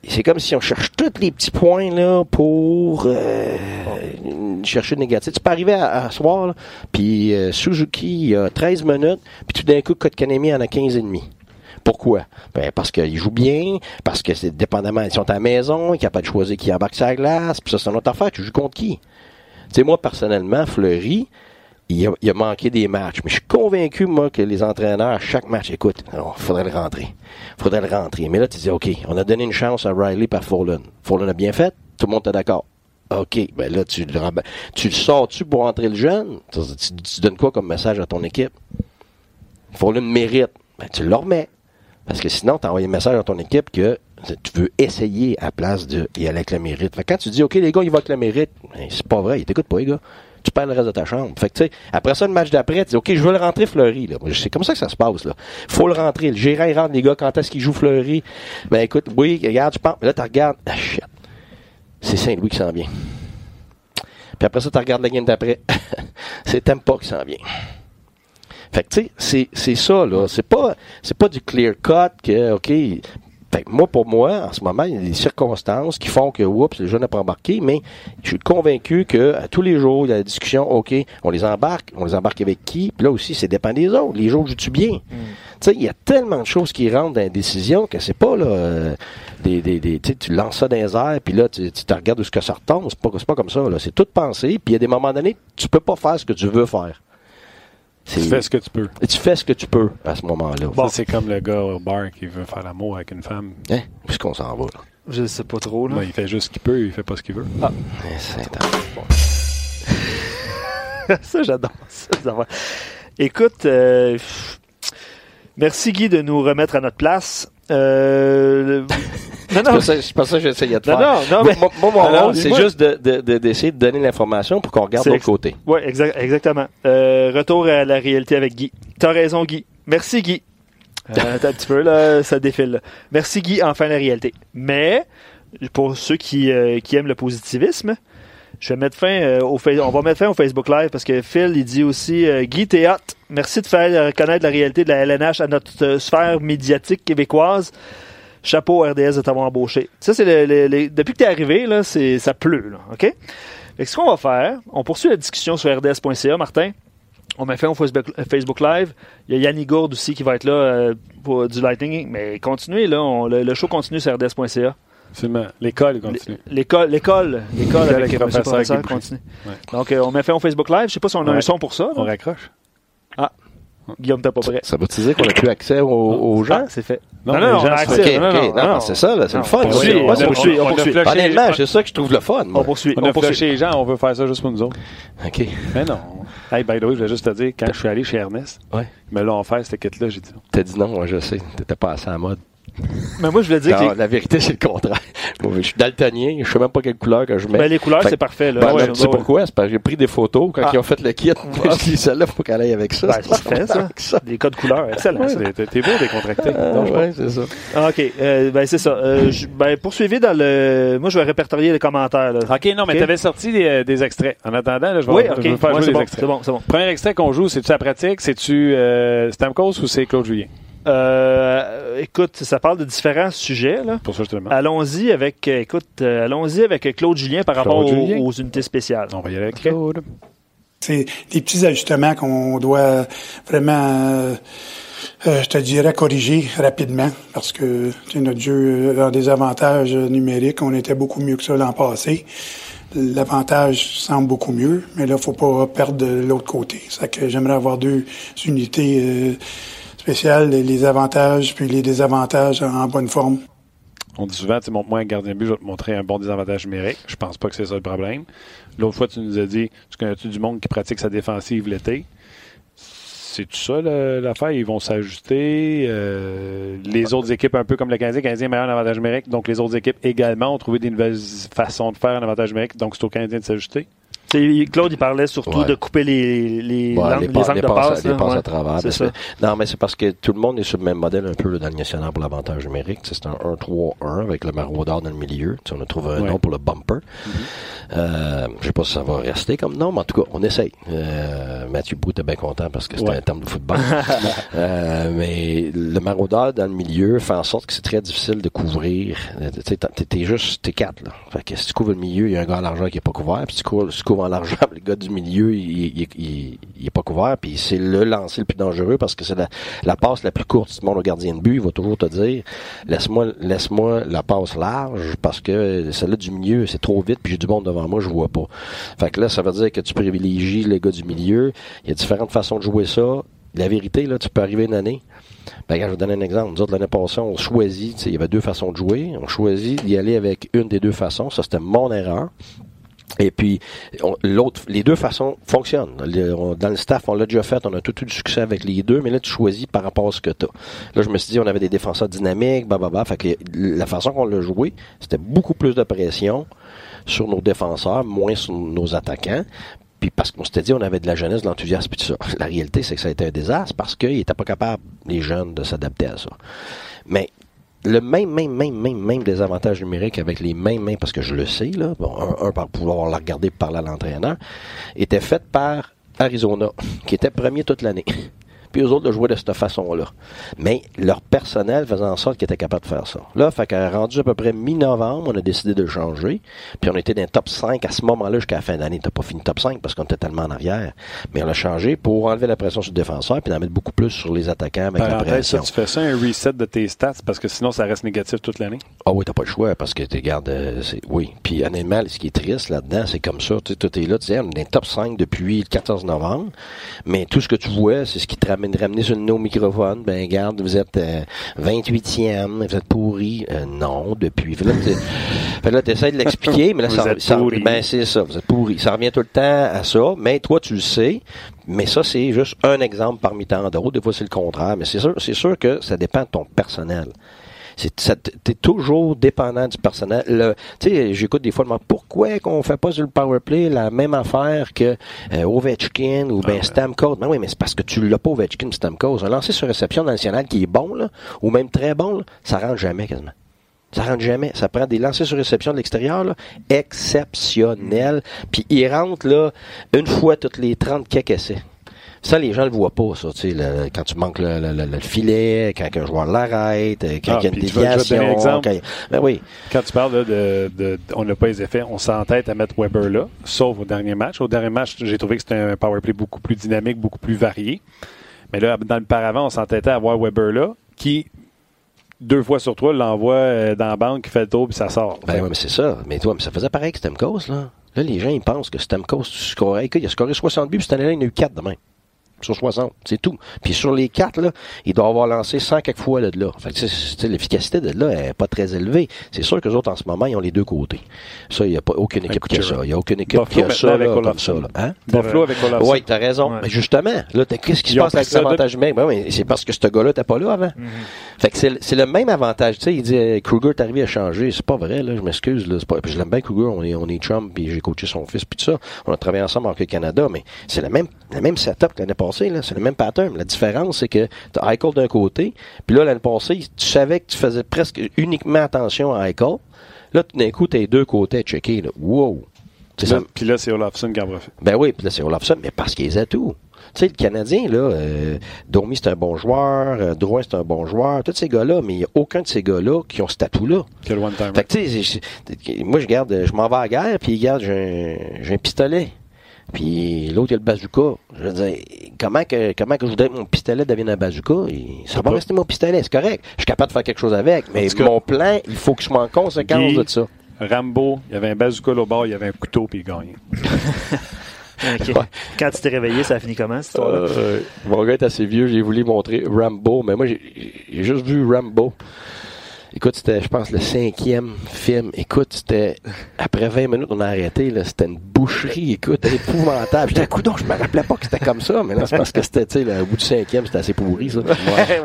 c'est comme si on cherche tous les petits points là pour euh, chercher le négatif. Tu peux arriver à, à soir, puis euh, Suzuki il a 13 minutes, puis tout d'un coup, Kotkanemi en a 15 et demi. Pourquoi? Ben, parce qu'ils jouent bien, parce que c'est dépendamment, ils sont à la maison, ils sont capables de choisir qui embarque sur la glace, puis ça, c'est une autre affaire. Tu joues contre qui? Tu sais, moi, personnellement, Fleury, il a, il a manqué des matchs. Mais je suis convaincu, moi, que les entraîneurs, à chaque match, écoute, il faudrait le rentrer. faudrait le rentrer. Mais là, tu dis, OK, on a donné une chance à Riley par Furlan. Furlan a bien fait, tout le monde est d'accord. OK, ben là, tu le, tu le sors-tu pour rentrer le jeune? Tu, donnes quoi comme message à ton équipe? Furlan mérite. Ben, tu le remets. Parce que sinon, tu envoyé un message à ton équipe que tu veux essayer à la place de y aller avec le mérite. Fait quand tu dis, OK, les gars, ils vont avec le mérite, ben, c'est pas vrai. Ils t'écoutent pas, les gars. Tu perds le reste de ta chambre. Fait que, après ça, le match d'après, tu dis, OK, je veux le rentrer Fleury. C'est comme ça que ça se passe, là. Faut le rentrer. Le gérant, il rentre, les gars, quand est-ce qu'il joue Fleury? Ben, écoute, oui, regarde, tu penses. Là, tu regardes. Ah, shit. C'est Saint-Louis qui s'en vient. Puis après ça, tu regardes la game d'après. [LAUGHS] c'est Tampa qui s'en vient. Fait que, tu sais, c'est, c'est ça, là. C'est pas, c'est pas du clear cut que, OK. Fait que moi, pour moi, en ce moment, il y a des circonstances qui font que, oups, le jeune n'a pas embarqué, mais je suis convaincu que à tous les jours, il y a la discussion, OK, on les embarque, on les embarque avec qui? Puis là aussi, c'est dépend des autres. Les jours, joues-tu bien? Tu sais, il y a tellement de choses qui rentrent dans la décision que c'est pas, là, euh, des, des, des- tu sais, tu lances ça dans les airs, puis là, tu, tu te regardes où ce que ça retombe. C'est pas, c'est pas comme ça, là. C'est tout pensé, puis il y a des moments donnés, tu peux pas faire ce que tu veux faire. Tu fais ce que tu peux. tu fais ce que tu peux à ce moment-là. Ça, c'est comme le gars au bar qui veut faire l'amour avec une femme. Hein? Où est-ce qu'on s'en va, là? Je sais pas trop, là. Ben, il fait juste ce qu'il peut, il fait pas ce qu'il veut. Eh, c'est intense. [LAUGHS] ça, j'adore ça. ça va. Écoute, euh, merci Guy de nous remettre à notre place. Euh, [LAUGHS] non, C'est non, c'est pas ça que j'essayais de faire. non, non, Moi, mais. moi, moi, mon rôle, c'est juste de- de- de- d'essayer de, donner l'information pour qu'on regarde l'autre ex- côté. Oui, exactement. Euh, retour à la réalité avec Guy. T'as raison, Guy. Merci, Guy. Euh, [LAUGHS] attends un petit peu, là, ça défile. là. Merci, Guy. Enfin, la réalité. Mais, pour ceux qui, euh, qui aiment le positivisme, je vais mettre fin au on va mettre fin au Facebook Live parce que Phil, il dit aussi Guy, t'es. Merci de faire reconnaître la réalité de la LNH à notre euh, sphère médiatique québécoise. Chapeau RDS de t'avoir embauché. Ça, c'est le- le- le- depuis que t'es arrivé, là, c'est, ça pleut, là, OK? Fait que ce qu'on va faire, on poursuit la discussion sur rds.ca, Martin. On met fin au Facebook, euh, Facebook Live. Il y a Yannick Gourde aussi qui va être là euh, pour du Lightning. Mais continuez, là. on- le, le show continue sur rds.ca. Absolument. L'école continue. L'école, l'école, l'école L'école avec avec le professeur professeur Guy continue. Ouais. Donc, euh, on met fin au Facebook Live. Je sais pas si on a Ouais. un son pour ça. On raccroche? Guillaume, t'es pas prêt. Ça veut dire qu'on n'a plus accès aux, aux gens? Ah, c'est fait. Non, Non, non, on a accès. Non, ok. non, Non, non. c'est ça, là, c'est Non, le fun. on poursuit, on poursuit, on poursuit. Honnêtement, c'est ça que je trouve le fun. moi. On poursuit. On On a poursuit. flashé les gens, on veut faire ça juste pour nous autres. OK. Mais non. Hey, by the way, je voulais juste te dire, quand je suis allé chez Ernest, Ouais. ils me l'ont offert, cette kit-là, j'ai dit non. T'as dit non, moi, je sais. T'étais pas assez à la mode. Mais moi, je voulais dire que les, La vérité, c'est le contraire. [LAUGHS] Je suis daltonien. Je sais même pas quelle couleur que je mets. ben, les couleurs, c'est parfait. Là. Ben, Ouais, te dis ouais. pourquoi. C'est parce que j'ai pris des photos quand Ah. ils ont fait le kit. [LAUGHS] je dis, celle-là, faut qu'elle aille avec ça. Ben, c'est parfait, ça. Ça. Des codes couleurs. Excellent. T'es- beau décontracté. Ah, Non, je ouais, c'est ça. Ah, OK. Euh, ben, c'est ça. Euh, je- ben, poursuivez dans le. Moi, je vais répertorier les commentaires. Là. OK, non, mais Ok? tu avais sorti des, euh, des extraits. En attendant, là, je vais, oui, je OK. vais faire Ouais, jouer des bon, extraits. c'est bon, c'est bon. Premier extrait qu'on joue, c'est-tu la pratique? C'est-tu euh, Stamkos ou c'est Claude Julien? Euh, écoute, ça parle de différents sujets. Là. Pour ça, demande. Allons-y avec, euh, écoute, euh, allons-y avec Claude Julien par Claude rapport aux, Julien. aux unités spéciales. On va y aller avec. Claude. C'est des petits ajustements qu'on doit vraiment, euh, euh, je te dirais, corriger rapidement parce que notre jeu a des avantages numériques. On était beaucoup mieux que ça l'an passé. L'avantage semble beaucoup mieux, mais là, faut pas perdre de l'autre côté. Ça que j'aimerais avoir deux unités euh, spéciales, les- avantages puis les désavantages en bonne forme. On dit souvent, tu montre-moi un gardien de but, je vais te montrer un bon désavantage numérique. Je pense pas que c'est ça le problème. L'autre fois, tu nous as dit, tu connais-tu du monde qui pratique sa défensive l'été? C'est tout ça l'affaire? Ils vont s'ajuster. euh, les autres équipes, un peu comme le Canadien, le Canadien a meilleur avantage numérique. Donc, les autres équipes également ont trouvé des nouvelles façons de faire un avantage numérique. Donc, c'est au Canadien de s'ajuster. Claude, il parlait surtout Ouais. de couper les, les, Ouais, angles, les, les passes, angles les de passes- passe. les là, passes ouais. à travers. Ça. non, mais c'est parce que tout le monde est sur le même modèle un peu dans le national pour l'avantage numérique. C'est un 1-3-1 avec le maraudeur dans le milieu. On a trouvé un nom pour le bumper. Euh, je sais pas si ça va rester comme nom, mais en tout cas, on essaye. Euh, Mathieu Bout était bien content parce que c'était un terme de football. [LAUGHS] Euh, mais le maraudeur dans le milieu fait en sorte que c'est très difficile de couvrir. Euh, Tu t'es juste, t'es quatre, là. Fait que si tu couvres le milieu, il y a un gars à l'argent qui est pas couvert. Puis tu couvres, tu couvres en l'argent, [LAUGHS] le gars du milieu, il, il, il- il est pas couvert. Puis c'est le lancer le plus dangereux parce que c'est la, passe la plus courte. Si tu au gardien de but, il va toujours te dire, laisse-moi, laisse-moi la passe large parce que celle-là du milieu, c'est trop vite puis j'ai du monde devant moi, je vois pas. Fait que là, ça veut dire que tu privilégies le gars du milieu. Il y a différentes façons de jouer ça. La vérité, là, tu peux arriver une année. Ben, je vais donner un exemple. Nous autres, l'année passée, on choisit, il y avait deux façons de jouer. On choisit d'y aller avec une des deux façons. Ça, c'était mon erreur. Et puis, l'autre, les deux façons fonctionnent. Dans le staff, on l'a déjà fait, on a tout eu du succès avec les deux, mais là, tu choisis par rapport à ce que tu Là, je me suis dit, on avait des défenseurs dynamiques, bah, Fait que la façon qu'on l'a joué, c'était beaucoup plus de pression sur nos défenseurs, moins sur nos attaquants. Puis parce qu'on s'était dit, on avait de la jeunesse, de l'enthousiasme, puis tout ça. La réalité, c'est que ça a été un désastre parce qu'ils n'étaient pas capables, les jeunes, de s'adapter à ça. Mais le même, même, même, même, même désavantage numérique avec les mêmes mains, parce que je le sais, là, bon, un, par pouvoir la regarder parler à l'entraîneur, était fait par Arizona, qui était premier toute l'année. Puis eux autres le jouaient de cette façon-là. Mais leur personnel faisait en sorte qu'ils étaient capables de faire ça. Là, fait qu'à rendu à peu près mi-novembre, on a décidé de le changer. Puis on était dans le top 5 à ce moment-là jusqu'à la fin d'année. T'as pas fini top 5 parce qu'on était tellement en arrière. Mais on l'a changé pour enlever la pression sur le défenseur puis en mettre beaucoup plus sur les attaquants avec la Parenthèse, ça, pression. tu fais ça, un reset de tes stats, parce que sinon, ça reste négatif toute l'année? Ah oui, t'as pas le choix parce que tu regardes, euh, oui. Puis honnêtement, ce qui est triste là-dedans, c'est comme ça. Tu sais, tout est là, tu sais, on est dans le top 5 depuis le 14 novembre. Mais tout ce que tu vois, c'est ce qui te ramène ramener sur le au microphone. Ben, regarde, vous êtes euh, 28e, vous êtes pourri. Euh, non, depuis. Fait là, t'essaies de l'expliquer, mais là, Vous ça, ça- ben, c'est ça, vous êtes pourri. Ça revient tout le temps à ça, mais toi, tu le sais. Mais ça, c'est juste un exemple parmi tant d'autres. Des fois, c'est le contraire. Mais c'est sûr, c'est sûr que ça dépend de ton personnel. T'es toujours dépendant du personnel. Tu sais, j'écoute des fois, pourquoi qu'on fait pas sur le power play la même affaire que euh, Ovechkin ou ben Stamkos? Ben oui, mais c'est parce que tu l'as pas Ovechkin, Stamkos. Un lancer sur réception nationale qui est bon, là, ou même très bon, là, ça rentre jamais quasiment. Ça rentre jamais. Ça prend des lancers sur réception de l'extérieur, là, exceptionnels. Puis ils rentrent, là, une fois toutes les 30 quelques essais. Ça, les gens le voient pas, ça, tu sais, le- quand tu manques le, le- le- le filet, quand un joueur l'arrête, euh, quand Ah, il y a une donner un déviation. exemple. quand- Ben oui. Quand tu parles là, de, de- on n'a pas les effets, on s'entête à mettre Weber là, sauf au dernier match. Au dernier match, j'ai trouvé que c'était un power play beaucoup plus dynamique, beaucoup plus varié. Mais là, dans le paravent, on s'entêtait à avoir Weber là, qui deux fois sur trois l'envoie euh, dans la banque, qui fait le tour puis ça sort. Ben oui, mais c'est ça. Mais toi, mais ça faisait pareil que Stamkos, là. Là, les gens, ils pensent que Stamkos, tu scorais. Écoute, il a scoré 60 buts, puis cette année-là, il en a eu 4 demain. Sur 60. C'est tout. Puis sur les quatre, là, il doit avoir lancé 100 quelques fois là, de là. Fait que, l'efficacité de là est pas très élevée. C'est sûr que les autres, en ce moment, ils ont les deux côtés. Ça, il n'y a pas aucune équipe qui a ça. Il n'y a aucune équipe Buffalo qui a ça, là, comme ça. Là. Hein? Buffalo avec Olafson. Oui, t'as raison. Ouais. Mais justement, là, qu'est-ce qui se passe avec l'avantage numérique? Ben oui, c'est parce que ce gars-là t'es pas là avant. Fait que c'est le- c'est le même avantage. Tu sais, il dit, Kruger est arrivé à changer. C'est pas vrai, là. Je m'excuse, là. C'est Pas... Je l'aime bien, Kruger. On est, on est chum, puis j'ai coaché son fils, puis tout ça. On a travaillé ensemble avec le Canada, mais c'est le même, le même setup que l'année passée, là. C'est le même pattern. La différence, c'est que t'as Eichel d'un côté, puis là, l'année passée, tu savais que tu faisais presque uniquement attention à Eichel. Là, tout d'un coup, t'es deux côtés à checker, là. Wow! Tu ça- Puis là, c'est Olafson qui en profite. ben oui, puis là, c'est Olafson, mais parce qu'ils aient tout. Tu sais, le Canadien, là, euh, Domi, c'est un bon joueur, euh, Drouin, c'est un bon joueur, tous ces gars-là, mais il n'y a aucun de ces gars-là qui ont ce one-timer. Fait que, tu sais, moi, je garde, je m'en vais à la guerre, puis j'ai un, j'ai un pistolet. Puis l'autre, il a le bazooka. Je veux dire, comment que, comment que je voudrais que mon pistolet devienne un bazooka? Il- ça va pas. rester mon pistolet, c'est correct. Je suis capable de faire quelque chose avec, mais cas, mon plan, il faut que je m'en conséquence Guy, de ça. Rambo, il y avait un bazooka au bord, il y avait un couteau, puis il gagnait. [LAUGHS] Quand tu t'es réveillé, ça a fini comment, cette histoire-là? Euh, mon gars est assez vieux, j'ai voulu montrer Rambo, mais moi j'ai juste vu Rambo. Écoute, c'était, je pense, le cinquième film. Écoute, c'était après 20 minutes, on a arrêté. Là, c'était une boucherie. Écoute, épouvantable. J'étais à coup je me rappelais pas que c'était comme ça, mais là, c'est parce que c'était, tu sais, au bout du cinquième, c'était assez pourri, ça.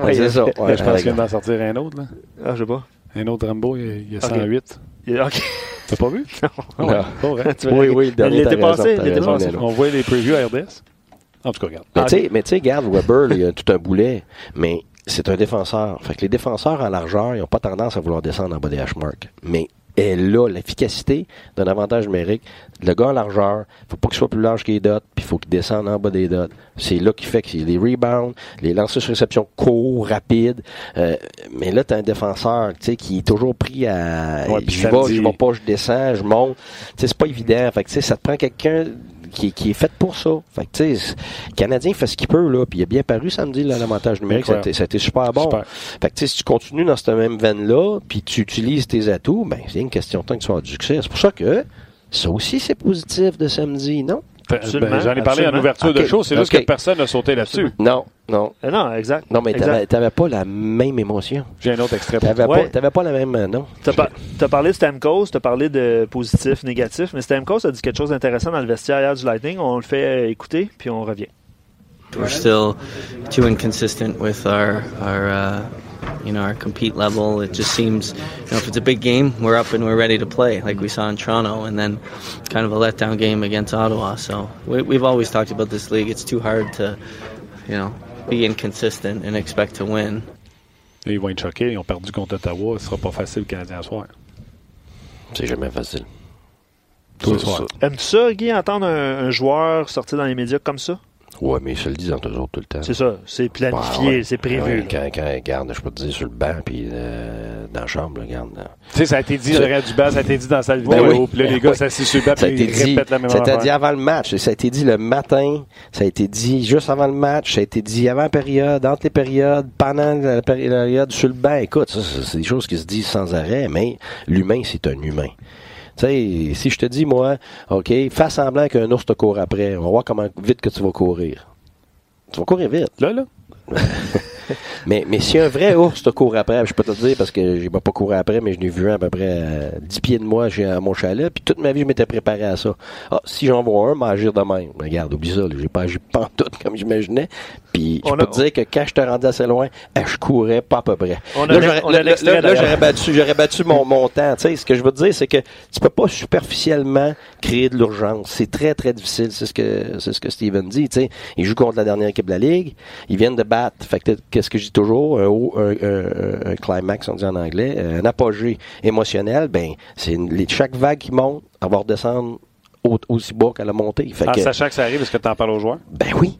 Ouais, c'est ça. ouais, je pense qu'il vient d'en sortir un autre. Là. Ah, je sais pas. Un autre Rambo, il y a Ok. 108. Il- OK. T'as pas vu? Non. Ah ouais, pas vrai. Tu vas- Oui, oui, le dernier, Il passé, passé. On voit les previews à RDS. En tout cas, regarde. Mais Ah, tu sais, regarde, Weber, il a tout un boulet, mais c'est un défenseur. Fait que les défenseurs en largeur, ils n'ont pas tendance à vouloir descendre en bas des hash marks. Mais elle a l'efficacité d'un avantage numérique. Le gars en largeur, faut pas qu'il soit plus large que les dots, puis il faut qu'il descende en bas des dots. C'est là qu'il fait que les rebounds, les lancers sur réception courts, rapides. Euh, mais là, tu as un défenseur, qui est toujours pris à Ouais, je vais, je vais pas, je descends, je monte. Tu sais, c'est pas évident. Fait que ça te prend quelqu'un qui, qui est fait pour ça. Fait que tu sais, le Canadien fait ce qu'il peut là, puis il a bien paru samedi là, l'avantage numérique, ça a, été, ça a été super bon. Super. Fait que tu sais, si tu continues dans cette même veine là, puis tu utilises tes atouts, ben c'est une question de temps que tu avoir du succès. C'est pour ça que ça aussi c'est positif de samedi, non? Absolument, Ben, J'en ai parlé en ouverture de show, c'est juste que personne n'a sauté là-dessus. Non, non. Euh, non, exact. Non, mais t'avais t'avais pas la même émotion. J'ai un autre extrait pour T'avais Ouais. pas, t'avais pas la même, euh, non. T'as par- t'as parlé de Stamkos, t'as parlé de positif, négatif, mais Stamkos a dit quelque chose d'intéressant dans le vestiaire hier du Lightning. On le fait euh, écouter, puis on revient. We're still too inconsistent with our our uh, you know our compete level. It just seems you know if it's a big game, we're up and we're ready to play, like we saw in Toronto, and then kind of a letdown game against Ottawa. So we, we've always talked about this league. It's too hard to you know be inconsistent and expect to win. Et ils vont être choqués. Ils ont perdu contre Ottawa. Ce sera pas facile le Canadien à soir. C'est jamais facile. Tous les Ça, soirs. ça. Aimes-tu ça, Guy, entendre un, un joueur sortir dans les médias comme ça? Ouais, mais ils se le disent entre eux autres tout le temps. C'est ça, c'est planifié, Ouais, ouais. c'est prévu. Ouais, quand, quand, regarde, je peux te dire sur le banc, puis euh, dans la chambre, là, regarde. là. Tu sais, ça a été dit derrière du banc, ça a été dit dans la salle Ben vidéo. oui. Puis là, les gars s'assis sur le banc, Ça a puis été ils dit, répètent la même ça a été dit avant le match, ça a été dit le matin, ça a été dit juste avant le match, ça a été dit avant la période, entre les périodes, pendant la période, sur le banc. Écoute, c'est des choses qui se disent sans arrêt, mais l'humain, c'est un humain. Tu sais, si je te dis, moi, OK, fais semblant qu'un ours te court après, on va voir comment vite que tu vas courir. Tu vas courir vite. Là, là. [LAUGHS] Mais, mais si un vrai ours te court après, je peux te le dire parce que j'ai pas couru après, mais je l'ai vu un à peu près euh, 10 pieds de moi à mon chalet, puis toute ma vie, je m'étais préparé à ça. Ah, si j'en vois un, m'agir de même. Mais Regarde, oublie ça, j'ai pas agi pantoute comme j'imaginais. Puis je peux a- te dire que quand je te rendais assez loin, eh, je courais pas à peu près. On là, j'aurais- battu, j'aurais battu mon, mon temps. Tu sais, ce que je veux te dire, c'est que tu peux pas superficiellement créer de l'urgence. C'est très, très difficile. C'est ce que, c'est ce que Steven dit. Tu sais, ils jouent contre la dernière équipe de la ligue. Ils viennent de battre. Fait que qu'est-ce que je dis toujours? Un, haut- un, un- un climax, on dit en anglais, un apogée émotionnel. Ben, c'est chaque vague qui monte, elle va redescendre au- aussi bas qu'elle a monté. Fait En que, sachant que ça arrive, est-ce que tu en parles aux joueurs? ben oui.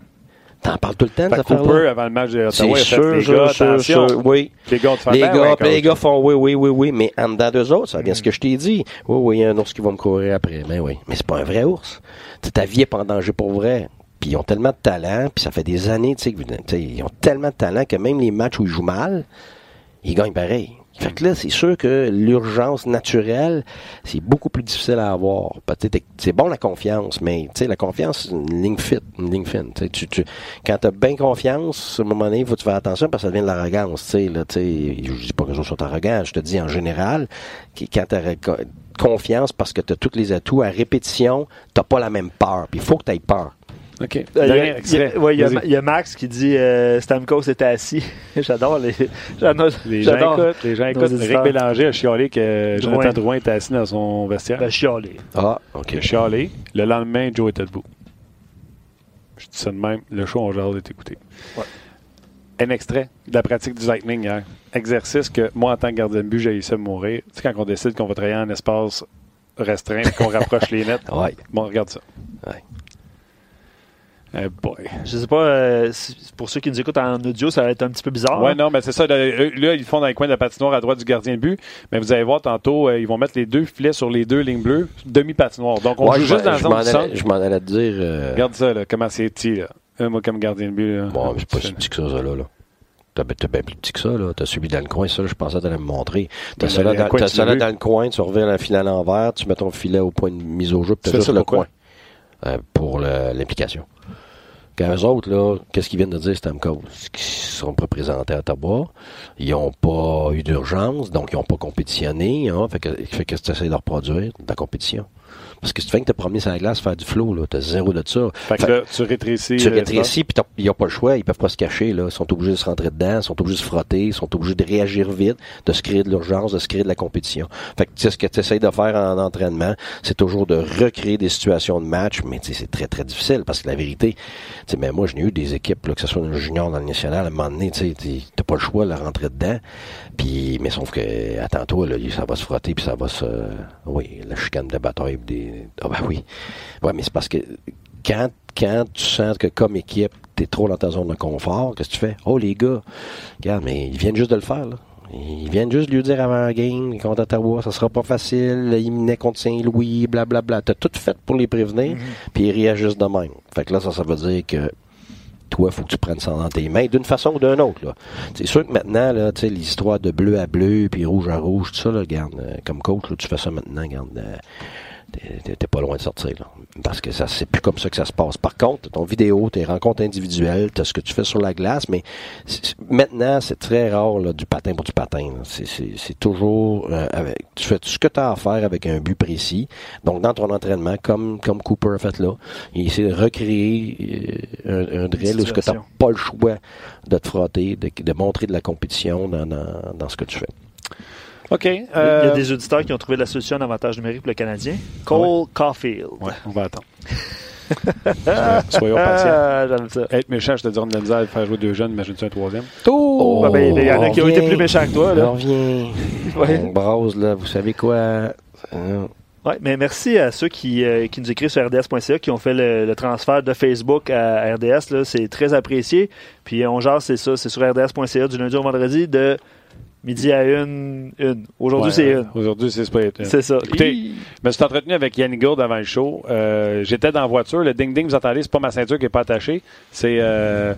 T'en parles tout le temps, que Cooper, avant le match de C'est Ottawa, il sûr, les gars, sûr, attention. sûr, oui. Les gars, tu fais Les ben gars, ouais, puis les coach. gars font oui, oui, oui, oui, mais en dedans d'eux autres, ça vient ce que je t'ai dit. Oui, oui, il y a un ours qui va me courir après. Mais oui. Mais c'est pas un vrai ours. Ta vie est pas en danger pour vrai. Puis ils ont tellement de talent, puis ça fait des années, tu sais, ils ont tellement de talent que même les matchs où ils jouent mal, ils gagnent pareil. Fait que là, c'est sûr que l'urgence naturelle, c'est beaucoup plus difficile à avoir. C'est bon la confiance, mais la confiance, c'est une ligne fit, une ligne fine. Tu sais, tu, tu, quand t'as bien confiance, à un moment donné, il faut que tu faire attention parce que ça devient de l'arrogance. Tu sais, là, tu sais, je dis pas que je sois arrogant, je te dis en général, quand t'as confiance parce que tu as tous les atouts, à répétition, t'as pas la même peur. Puis il faut que tu aies peur. OK. Euh, Il y, a- il y a- ouais, il y a- il y a Max qui dit euh, Stamkos était assis. [LAUGHS] j'adore les. J'adore. Les gens j'adore écoutent, les gens écoutent. Rick auditeurs. Bélanger a chialé que Jonathan Drouin. Drouin était assis dans son vestiaire. Ben, chialer. Ah, Il OK. a chialé. Le lendemain, Joe était debout. Je dis ça de même. Le show, on genre est écouté. Ouais. Un extrait de la pratique du Lightning hier. Exercice que moi, en tant que gardien de but, j'ai essayé de mourir. Tu sais, quand on décide qu'on va travailler en espace restreint et qu'on rapproche les nets. [LAUGHS] Ouais. Bon, regarde ça. Ouais. Eh boy. Je sais pas, euh, si- pour ceux qui nous écoutent en audio, ça va être un petit peu bizarre. Ouais, non, mais c'est ça. Là, eux, là, ils font dans les coins de la patinoire à droite du gardien de but. Mais vous allez voir tantôt, euh, ils vont mettre les deux filets sur les deux lignes bleues, demi-patinoire. Donc, on Ouais, joue juste dans la je zone m'en du allais- centre. Je m'en allais te dire. euh, Regarde ça, là, comment c'est petit, là. Moi, comme gardien de but, là. Bon, mais c'est pas si petit que ça, ça, là. là. T'as ben- t'as bien plus petit que ça, là. T'as subi dans le coin, ça, là, je pensais que t'allais me montrer. T'as ça dans là, le dans, coin, t'as tu ça l'as là vu. dans le coin, tu reviens la filet à l'envers, tu mets ton filet au point de mise au jeu, puis Tu t'as fais juste le coin. Euh, pour le- l'implication. Quand eux autres, là, qu'est-ce qu'ils viennent de dire, Stamkos? Qu'ils ne seront pas présentés à Ottawa. Ils n'ont pas eu d'urgence, donc ils n'ont pas compétitionné. Hein, fait que, fait que essaies de reproduire de la compétition. Parce que si tu fais que t'as promené sur la glace, faire du flow, là, t'as zéro de ça. Fait que Fait- là, tu rétrécis. tu euh, rétrécis, puis ils n'ont pas le choix, ils peuvent pas se cacher, là. Ils sont obligés de se rentrer dedans, ils sont obligés de se frotter, ils sont obligés de réagir vite, de se créer de l'urgence, de se créer de la compétition. Fait que, tu sais, ce que tu essaies de faire en entraînement, c'est toujours de recréer des situations de match, mais c'est très, très difficile, parce que la vérité, tu sais, mais moi, j'ai eu des équipes, là, que ce soit dans le junior, dans le national, à un moment donné, tu t'as pas le choix de rentrer dedans, puis, mais sauf que, attends-toi, là, ça va se frotter, puis ça va se, oui, la chicane de bataille, des, ah ben oui. Ouais, mais c'est parce que, quand, quand tu sens que comme équipe, t'es trop dans ta zone de confort, qu'est-ce que tu fais? Oh les gars, regarde, mais ils viennent juste de le faire, là. Ils viennent juste de lui dire avant la game, contre Ottawa, ça sera pas facile, ils minaient contre Saint-Louis, blablabla. T'as tout fait pour les prévenir, puis ils réagissent de même. Fait que là, ça, ça veut dire que toi, faut que tu prennes ça dans tes mains, d'une façon ou d'une autre. C'est sûr que maintenant, là, l'histoire de bleu à bleu, puis rouge à rouge, tout ça, là, regarde, euh, comme coach, là, tu fais ça maintenant, regarde, euh, t'es- pas loin de sortir, là. Parce que ça, c'est plus comme ça que ça se passe. Par contre, t'as ton vidéo, tes rencontres individuelles, t'as ce que tu fais sur la glace, mais maintenant, c'est très rare, là, du patin pour du patin. C'est, toujours, euh, avec, tu fais tout ce que tu as à faire avec un but précis. Donc, dans ton entraînement, comme, comme Cooper a fait là, il essaie de recréer euh, un, un drill où ce que tu situation. pas le choix de te frotter, de, de montrer de la compétition dans, dans, dans ce que tu fais. OK. Il y euh, a des auditeurs qui ont trouvé la solution en avantage numérique pour le Canadien. Cole Caulfield. Ouais, on va attendre. Euh, [LAUGHS] Soyons patients. Ah, j'aime ça. Être méchant, je te dirais de la misère de faire jouer deux jeunes, imagine-tu un troisième? Oh, Ah ben, il y en a qui ont été plus méchants que toi, là. On revient. [LAUGHS] Ouais. On brase, là. Vous savez quoi? Euh, Ouais, mais merci à ceux qui, euh, qui nous écrivent sur rds.ca, qui ont fait le, le transfert de Facebook à RDS. là. C'est très apprécié. Puis on jase, c'est ça, c'est sur rds.ca du lundi au vendredi de midi à une. une. Aujourd'hui, Ouais, c'est euh, une. Aujourd'hui, c'est être une. C'est ça. Écoutez, Hi. Je me suis entretenu avec Yannick Gould avant le show. Euh, J'étais dans la voiture. Le ding-ding, vous entendez, c'est pas ma ceinture qui est pas attachée. C'est euh,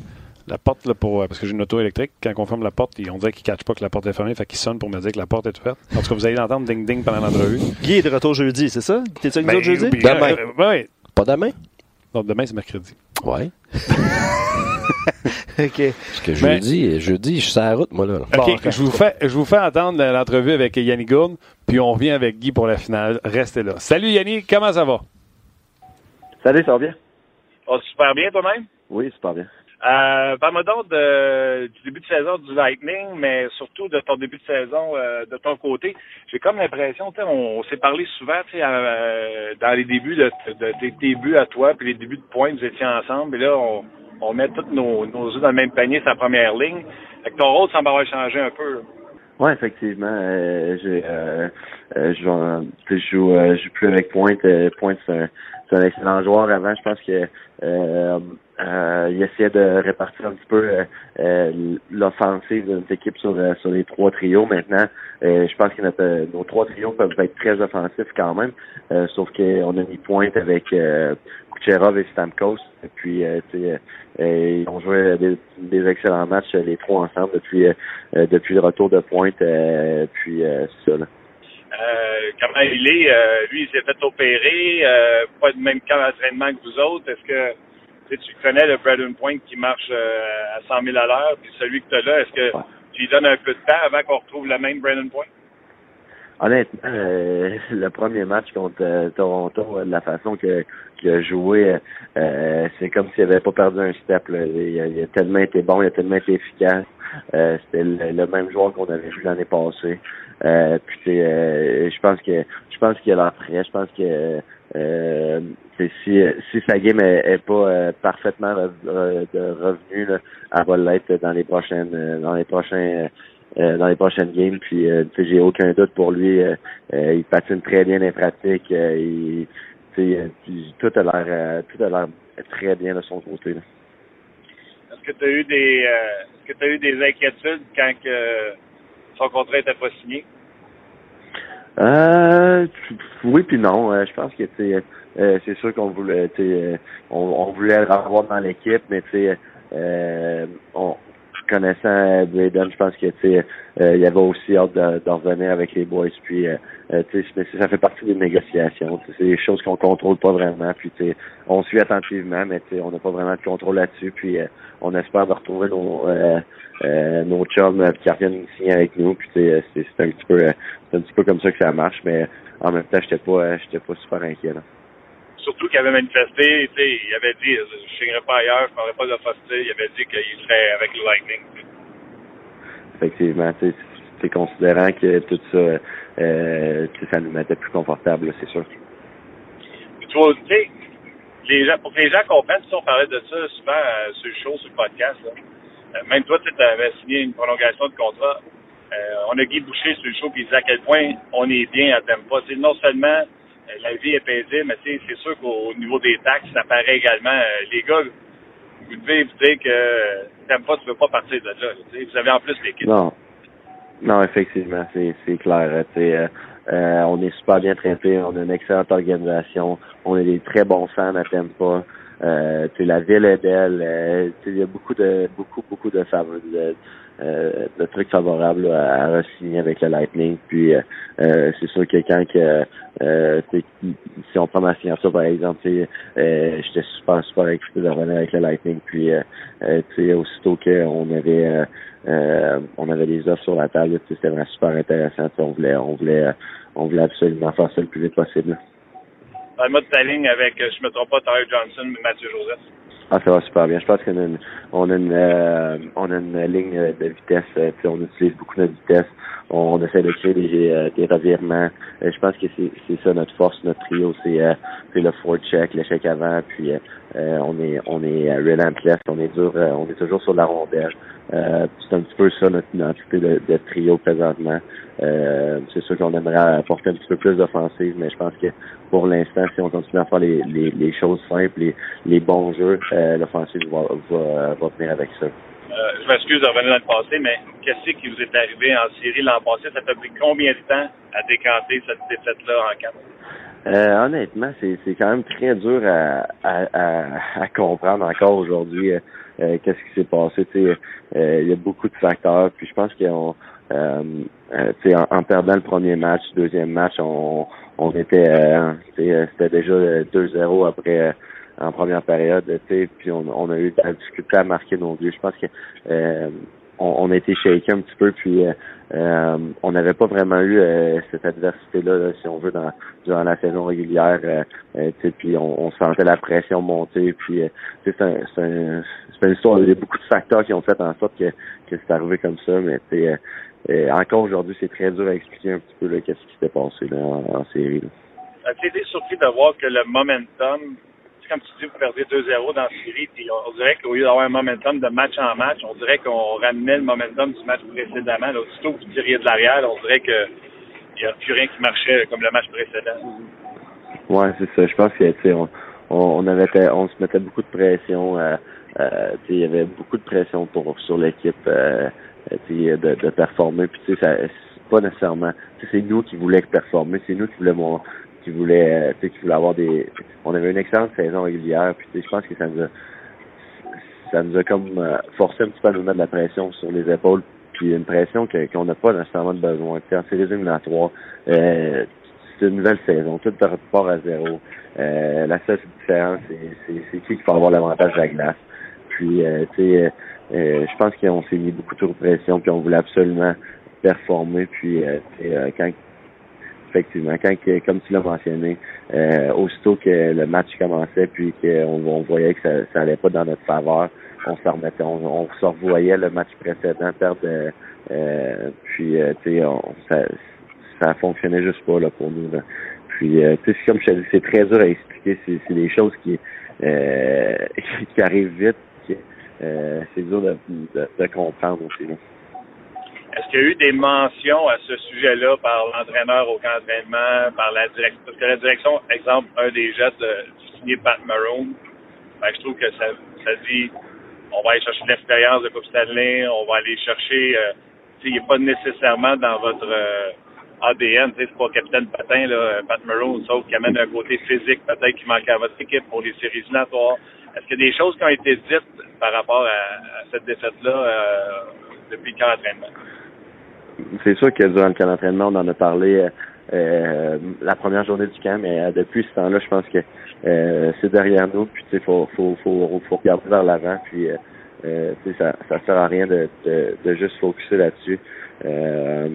la porte là, pour. Parce que j'ai une auto électrique. Quand on ferme la porte, ils- on dirait qu'ils ne catchent pas que la porte est fermée. Fait qu'ils sonnent pour me dire que la porte est ouverte. En tout cas, vous allez l'entendre ding-ding pendant l'entrevue. Guy est de retour jeudi, c'est ça? T'es-tu avec nous autres jeudi? puis, Demain. euh, ouais. pas demain? Non, demain, c'est mercredi. Ouais. [LAUGHS] [LAUGHS] OK. Parce que Mais- jeudi, jeudi, je suis sur la route, moi, là. OK, Bon, ok. je, vous fais, je vous fais entendre l'entrevue avec Yannick Gould, puis on revient avec Guy pour la finale. Restez là. Salut Yannick, comment ça va? Salut, ça va bien? Oh, super bien toi-même? Oui, super bien. Euh, Parle-moi donc de- du début de saison du Lightning, mais surtout de ton début de saison euh, de ton côté. J'ai comme l'impression, tu sais, on, on s'est parlé souvent, tu sais, euh, dans les débuts de, de tes débuts à toi, puis les débuts de points, vous étiez ensemble, et là, on, on met tous nos, nos dans le même panier, sa première ligne. Fait que ton rôle semble avoir changé un peu. Ouais, effectivement. Euh, j'ai, euh, euh, je, euh, je joue plus avec Pointe. Pointe, c'est un, c'est un excellent joueur avant. Je pense que euh, euh, il essayait de répartir un petit peu euh, euh, l'offensive de notre équipe sur, sur les trois trios. Maintenant, je pense que nos trois trios peuvent être très offensifs quand même, sauf qu'on a mis pointe avec Kucherov et Stamkos. Et puis, ils ont joué des, excellents matchs les trois ensemble depuis depuis le retour de pointe. puis, ça. Là. Euh, comment il est. Euh, lui, il s'est fait opérer, euh, pas de même camp d'entraînement que vous autres. Est-ce que tu connais le Braden Point qui marche à 100 000 à l'heure, puis celui que tu as là, est-ce que tu lui donnes un peu de temps avant qu'on retrouve le même Braden Point? Honnêtement, [LAUGHS] le premier match contre Toronto, de la façon que qu'il a joué, c'est comme s'il avait pas perdu un step. Il, a, tellement été bon, il a tellement été efficace. C'était le, même joueur qu'on avait vu l'année passée. Euh, puis euh, je pense que je pense qu'il a l'air prêt. Je pense que euh, si si sa game est, pas euh, parfaitement revenue, là, elle va l'être dans les prochaines dans les prochains dans les prochaines games. Puis j'ai aucun doute pour lui. il patine très bien les pratiques. il, tout a l'air tout a l'air très bien de son côté. Est-ce que tu as eu des est-ce que tu eu des inquiétudes quand que son contrat n'était pas signé? Euh, oui puis non. Euh, je pense que euh, c'est sûr qu'on voulait euh, on, on voulait le revoir dans l'équipe, mais tu euh, on connaissant Braden, je pense que tu il y avait aussi hâte de, revenir avec les boys. Puis tu sais, ça fait partie des négociations. C'est des choses qu'on contrôle pas vraiment. Puis tu on suit attentivement, mais tu on n'a pas vraiment de contrôle là-dessus. Puis on espère de retrouver nos euh, nos chums qui reviennent ici avec nous. Puis c'est, c'est un petit peu un petit peu comme ça que ça marche, mais en même temps, j'étais pas j'étais pas super inquiet. Surtout qu'il avait manifesté, il avait dit je signerai pas ailleurs, je prendrai pas de facilité, il avait dit qu'il serait avec le Lightning. Effectivement, c'est considérant que tout ça euh, ça nous mettait plus confortable, c'est sûr. Tu vois, tu sais, les gens, pour que les gens comprennent, si on parlait de ça souvent euh, sur le show, sur le podcast, là, euh, même toi, tu avais signé une prolongation de contrat. Euh, on a Guy Boucher sur le show qui disait à quel point on est bien à Tempa. C'est non seulement la vie est paisible, mais c'est sûr qu'au niveau des taxes, ça paraît également. les gars, vous devez vous dire que Tempa, tu ne veux pas partir de là. vous avez en plus l'équipe. Non. Non, effectivement, c'est clair. Euh, on est super bien traité, on a une excellente organisation, on a des très bons fans à Tempa. Euh, la ville est belle. Euh, il y a beaucoup de beaucoup beaucoup de, de, euh, de trucs favorables à, à signer avec le Lightning. Puis euh, euh, c'est sûr que quand que si on prend ma signature par exemple, j'étais super super excité de revenir avec le Lightning. Puis aussitôt qu'on avait on avait des offres sur la table, c'était vraiment super intéressant. On voulait on voulait on voulait absolument faire ça le plus vite possible le mode ta ligne avec, euh, je me trompe pas, Tyler Johnson, Mathieu Joseph. Ah, ça va super bien. Je pense qu'on a une, on a une, euh, on a une ligne de vitesse. Euh, on utilise beaucoup notre vitesse. On, essaie de créer des, des revirements. je pense que c'est, ça notre force, notre trio. C'est, c'est le forward check, l'échec avant. Puis on est, on est relentless. On est dur. on est toujours sur la rondelle. C'est un petit peu ça notre identité de, de trio présentement. c'est sûr qu'on aimerait apporter un petit peu plus d'offensive, mais je pense que pour l'instant, si on continue à faire les, les, les choses simples, les, les bons jeux, euh, l'offensive va, va, va venir avec ça. Euh, je m'excuse de revenir dans le passé, mais qu'est-ce qui vous est arrivé en série l'an passé? Ça t'a pris combien de temps à décanter cette défaite-là en quatre? Euh, honnêtement, c'est, c'est quand même très dur à, à, à, comprendre encore aujourd'hui euh, qu'est-ce qui s'est passé. Il y a beaucoup de facteurs, puis je pense qu'on euh, en, en, perdant le premier match, deuxième match, on, on était euh, euh, c'était déjà 2-0 après euh, en première période, puis on, on, a eu de la difficulté à marquer nos buts. Je pense que on, a été shaké un petit peu, puis on n'avait pas vraiment eu cette adversité-là, si on veut, dans, durant la saison régulière. puis on, on, sentait la pression monter, puis c'est un, un, une histoire. Il y a beaucoup de facteurs qui ont fait en sorte que, que c'est arrivé comme ça, mais encore aujourd'hui, c'est très dur à expliquer un petit peu qu'est-ce qui s'était passé là, en, série. As-tu été surpris de voir que le momentum, comme tu dis, vous perdez 2-0 dans la série, on, dirait qu'au lieu d'avoir un momentum de match en match, on dirait qu'on ramenait le momentum du match précédemment. Là, aussitôt que vous tiriez de l'arrière, on dirait qu'il n'y a plus rien qui marchait comme le match précédent. Ouais, c'est ça. Je pense que on, se mettait beaucoup de pression. Euh, euh, il y avait beaucoup de pression sur l'équipe euh, de, performer. Puis c'est pas nécessairement. C'est nous qui voulions performer, c'est nous qui voulons qui voulait qui voulait avoir des. On avait une excellente saison régulière. Puis je pense que ça nous a ça nous a comme forcé un petit peu à nous mettre de la pression sur les épaules puis une pression qu'on n'a pas nécessairement de besoin. en séries éliminatoires, euh, c'est une nouvelle saison, tout repart à zéro. Euh, la seule différence, c'est qui qui va avoir l'avantage de la glace. Puis, euh, tu sais, euh, je pense qu'on s'est mis beaucoup trop de pression, puis on voulait absolument performer. Puis, quand effectivement, quand, comme tu l'as mentionné, aussitôt que le match commençait, puis qu'on on voyait que ça, ça allait pas dans notre faveur, on se remettait, on, se revoyait le match précédent perdre. puis, tu sais, ça, ça fonctionnait juste pas là pour nous. Puis, euh, tu sais, comme je te dis, c'est très dur à expliquer. C'est des choses qui, euh, [LAUGHS] qui arrivent vite. Euh, c'est dur de, de, comprendre aussi. Est-ce qu'il y a eu des mentions à ce sujet-là par l'entraîneur au camp d'entraînement, par la direction? Parce que la direction, exemple, un des gestes de signer Pat Maroon, ben, je trouve que ça, ça dit on va aller chercher l'expérience de Coupe Stanley, on va aller chercher, euh, il n'est pas nécessairement dans votre ADN, c'est pas capitaine Patin, là, Pat Maroon, sauf qu'il amène un côté physique peut-être qui manque à votre équipe pour les séries éliminatoires. Est-ce qu'il y a des choses qui ont été dites par rapport à, cette défaite-là euh, depuis le camp d'entraînement? C'est sûr que durant le camp d'entraînement, on en a parlé euh, la première journée du camp, mais euh, depuis ce temps-là, je pense que c'est derrière nous, puis il faut, faut, faut, faut, regarder vers l'avant, puis ça, ça sert à rien de, de, de juste focuser là-dessus. Euh,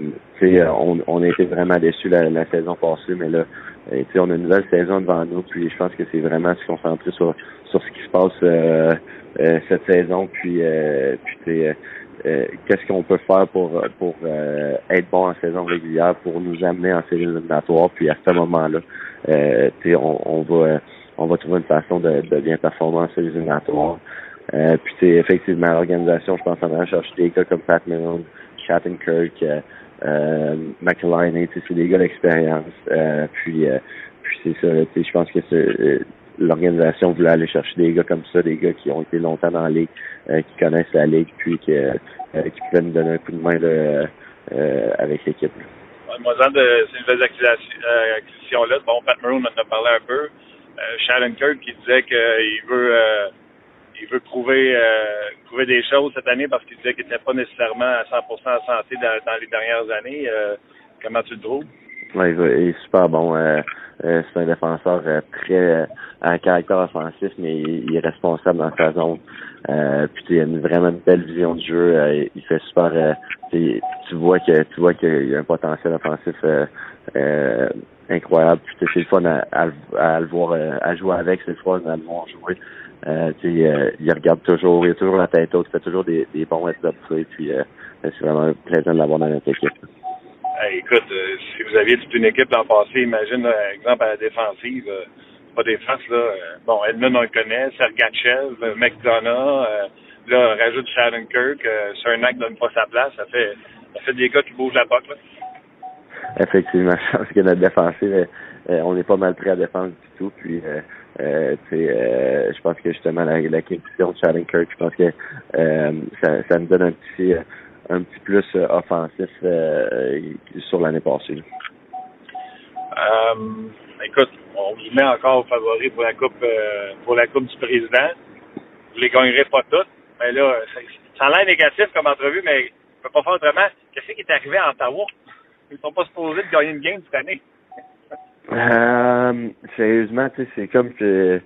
on, on a été vraiment déçus la, la saison passée, mais là, euh, on a une nouvelle saison devant nous, puis je pense que c'est vraiment se concentrer sur, sur ce qui se passe euh, euh cette saison, puis, euh, qu'est-ce qu'on peut faire pour pour être bon en saison régulière, pour nous amener en série éliminatoire, puis à ce moment-là, euh, on, on va on va trouver une façon de, de bien performer en série éliminatoire. Euh, puis effectivement, l'organisation, je pense, en allant chercher des gars comme Pat Milne, Shattenkirk, euh, euh, McLean, c'est des gars d'expérience. Euh, puis, euh, puis c'est ça, je pense que euh, l'organisation voulait aller chercher des gars comme ça, des gars qui ont été longtemps dans la ligue, qui connaissent la ligue, puis qui, qui pouvaient nous donner un coup de main de, avec l'équipe. Moi, de ces nouvelles acquisitions-là, bon, Pat Maroon en a parlé un peu. Euh, Kirk qui disait qu'il veut il veut prouver, euh, prouver des choses cette année parce qu'il disait qu'il n'était pas nécessairement à 100% en santé dans, les dernières années. Euh, comment tu le trouves? Oui, il est super bon. Euh, c'est un défenseur très à caractère offensif, mais il, est responsable dans sa zone. puis il a vraiment une belle vision du jeu. il fait super. tu vois que tu vois qu'il y a un potentiel offensif incroyable. Puis c'est le fun à, le voir à jouer avec, c'est le fun à le voir jouer. Euh, euh, il regarde toujours, il a toujours la tête haute, il fait toujours des, des bons heads puis euh, c'est vraiment plaisant de l'avoir dans notre équipe. Écoute, euh, si vous aviez toute une équipe l'an passé, imagine, par exemple, à la défensive, pas défense, là, bon, Edmund, on le connaît, Sergachev, McDonough, là, rajoute Kirk, euh, Cernak donne pas sa place, ça fait, ça fait des gars qui bougent la poque, là. Effectivement, [LAUGHS] je pense que notre défensive, on est pas mal prêt à défendre du tout, puis euh, euh, je pense que justement la, question de Charlie Kirk, je pense que euh, ça, ça nous donne un petit un petit plus euh, offensif euh, sur l'année passée. écoute, on vous met encore favori pour la coupe pour la coupe du président. Vous les gagnerez pas toutes, mais là, ça, a l'air négatif comme entrevue, mais on peut pas faire autrement. Qu'est-ce qui est arrivé à Ottawa? Ils sont pas supposés de gagner une game cette année. Euh, sérieusement, tu sais, c'est comme que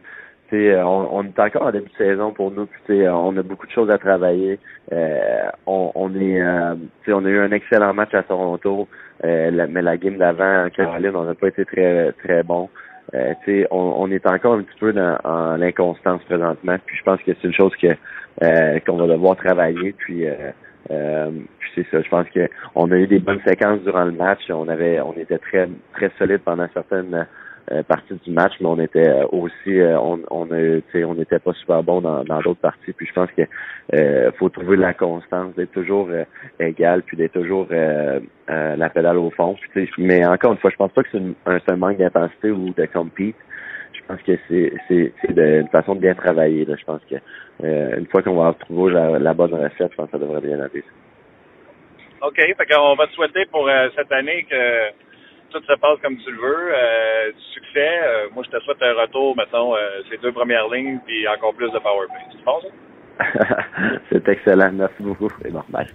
on, on est encore en début de saison pour nous, puis on a beaucoup de choses à travailler. Euh, on, on est euh, on a eu un excellent match à Toronto, euh, mais la game d'avant en Caroline, on n'a pas été très très bon. Euh, on, on est encore un petit peu dans l'inconstance présentement, puis je pense que c'est une chose que euh, qu'on va devoir travailler, puis euh, c'est ça, je pense que on a eu des bonnes séquences durant le match. On avait, on était très très solide pendant certaines euh, parties du match, mais on était euh, aussi, euh, on, on on n'était pas super bon dans dans d'autres parties. Puis je pense que euh, faut trouver la constance, d'être toujours euh, égal, puis d'être toujours euh, la pédale au fond. Puis, mais encore une fois, je pense pas que c'est un, c'est un manque d'intensité ou de compete. Je pense que c'est c'est c'est une façon de bien travailler. Là. Je pense que une fois qu'on va trouver la, bonne recette, je pense que ça devrait bien aller. OK. Fait qu'on va te souhaiter pour cette année que tout se passe comme tu le veux. Euh, du succès. Euh, moi, je te souhaite un retour, mettons, euh, ces deux premières lignes, puis encore plus de power play. C'est bon, ça? [LAUGHS] c'est excellent. Merci beaucoup. C'est normal.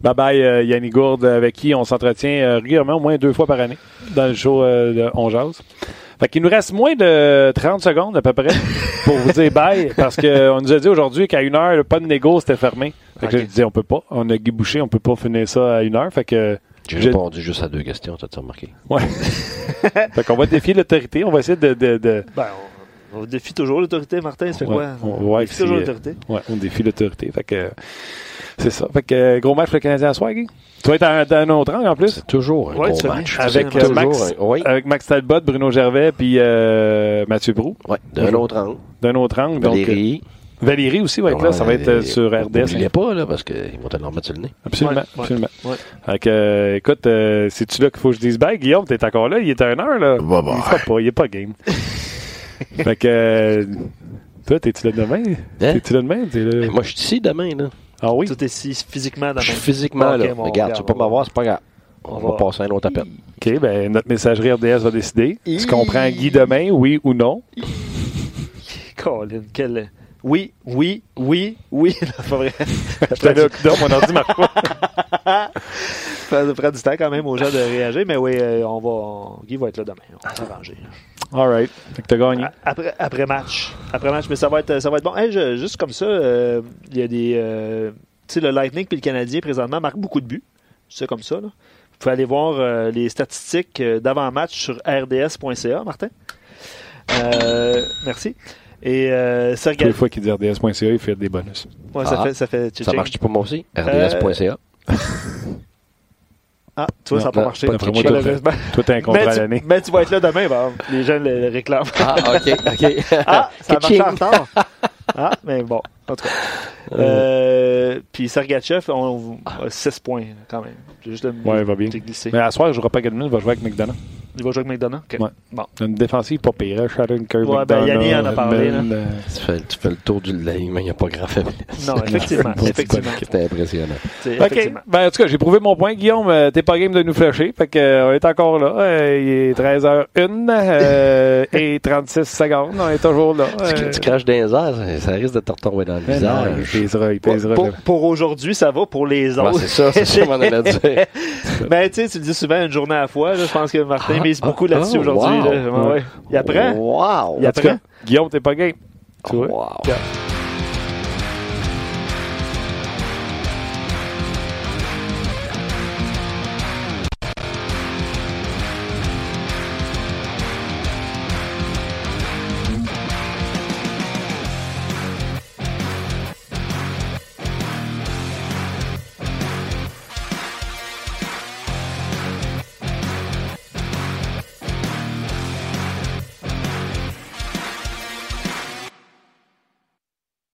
Bye bye, euh, Yannick Gourde, avec qui on s'entretient euh, régulièrement, au moins deux fois par année, dans le show euh, de On Jase. Fait qu'il nous reste moins de 30 secondes à peu près [LAUGHS] pour vous dire bye, parce qu'on nous a dit aujourd'hui qu'à une heure, pas de négo, c'était fermé. Fait que je disais, on peut pas. On a Guy Boucher, on peut pas finir ça à une heure. Fait que. J'ai je- répondu juste à deux questions, t'as remarqué? Ouais. [LAUGHS] fait qu'on va défier l'autorité. On va essayer de. de, de- Ben, on, on défie toujours l'autorité, Martin. C'est Ouais, quoi? on- On ouais, défie toujours l'autorité. Ouais, on défie l'autorité. Fait que. C'est ça. Fait que euh, gros match pour le Canadien à soir, Guy? Tu vas être dans un autre angle en plus? C'est toujours un Ouais, gros match. Avec euh, Max, un- oui. avec Max Talbot, Bruno Gervais, puis euh, Mathieu Brou, Ouais, d'un autre angle. d'un autre angle. Donc, Valérie. euh, Valérie aussi va être là. Ça va être euh, sur RDS. Il pas, là, parce qu'ils vont te le remettre sur le nez. Absolument. Absolument. ouais. Fait que, euh, écoute, euh, c'est-tu là qu'il faut que je dise bye? Guillaume, t'es encore là? Il est à une heure, là? Il fera pas, il est pas game. [LAUGHS] fait que, euh, toi, t'es-tu là demain? Hein? T'es-tu là demain? Moi, je suis ici demain, là. Ah oui? Tout est si physiquement dans Je suis physiquement, là. Regarde, tu peux pas m'avoir, c'est pas grave. On, on va, passer à un autre appel. OK, ben, notre messagerie RDS va décider. Est-ce qu'on prend Guy demain, oui ou non? [LAUGHS] Colin, quel. Oui, oui, oui, oui. [LAUGHS] Non, pas vrai. J'étais là, dans mon ordi marche pas. [LAUGHS] Ça prend du temps quand même aux gens de réagir, mais oui, euh, on va. on- Guy va être là demain. On va s'arranger. All right. Fait que t'as gagné. Après, après match. Après match, mais ça va être, ça va être bon. Hey, je- juste comme ça, euh, il y a des. euh, tu sais, le Lightning puis le Canadien présentement marquent beaucoup de buts. C'est comme ça. Là. Vous pouvez aller voir euh, les statistiques d'avant-match sur rds.ca, Martin. Merci. Et euh, Sergei. les fois qu'il dit RDS.ca, il fait des bonus. Ouais, ça Ah. fait. Ça, fait Ça marche pour moi aussi? RDS.ca. [LAUGHS] Ah, tu vois, Non, ça n'a pas non, marché. d'après moi, toi, Malheureusement. Toi, t'as un contrat Mais à tu, l'année. mais tu vas être là demain, bah, les gens le, le réclament. Ah, OK, OK. [LAUGHS] Ah, ça a marché en Ka-ching. retard. Ah, mais bon, en tout cas. Euh, puis Sergachev, on, on, 6 points quand même. J'ai juste le Ouais, il va bien. j'ai glissé. Mais à soir, je jouera pas Gadman, il va jouer avec McDonough. Il va jouer avec McDonough? OK. Ouais. Bon. Une défensive pas pire, hein? Sharon Kirby. Ouais, ben, Yannick en a parlé, euh, Tu fais, tu fais le tour du ligne, mais il n'y a pas grand faiblesse. Non, effectivement. [LAUGHS] effectivement. C'était impressionnant. OK. Ben, en tout cas, j'ai prouvé mon point. Guillaume, euh, t'es pas game de nous flasher. Fait que, euh, on est encore là. Il est 13h01 euh, et 36 secondes. On est toujours là. Tu, Euh, tu craches dans les airs, ça, risque de te retomber dans le ben non, il visage. pèsera, il Pour, pèsera. pour- aujourd'hui, ça va. Pour les Ouais, autres. c'est ça, c'est ça qu'on allait [LAUGHS] dire. Mais tu sais, tu le dis souvent une journée à la fois. là. je pense que Martin Ah, mise ah, beaucoup là-dessus ah, aujourd'hui. wow. là. Ouais, ouais. Il apprend. Wow! Il En tout cas, apprend. Guillaume, t'es pas game. Tu vois? Wow! Regarde.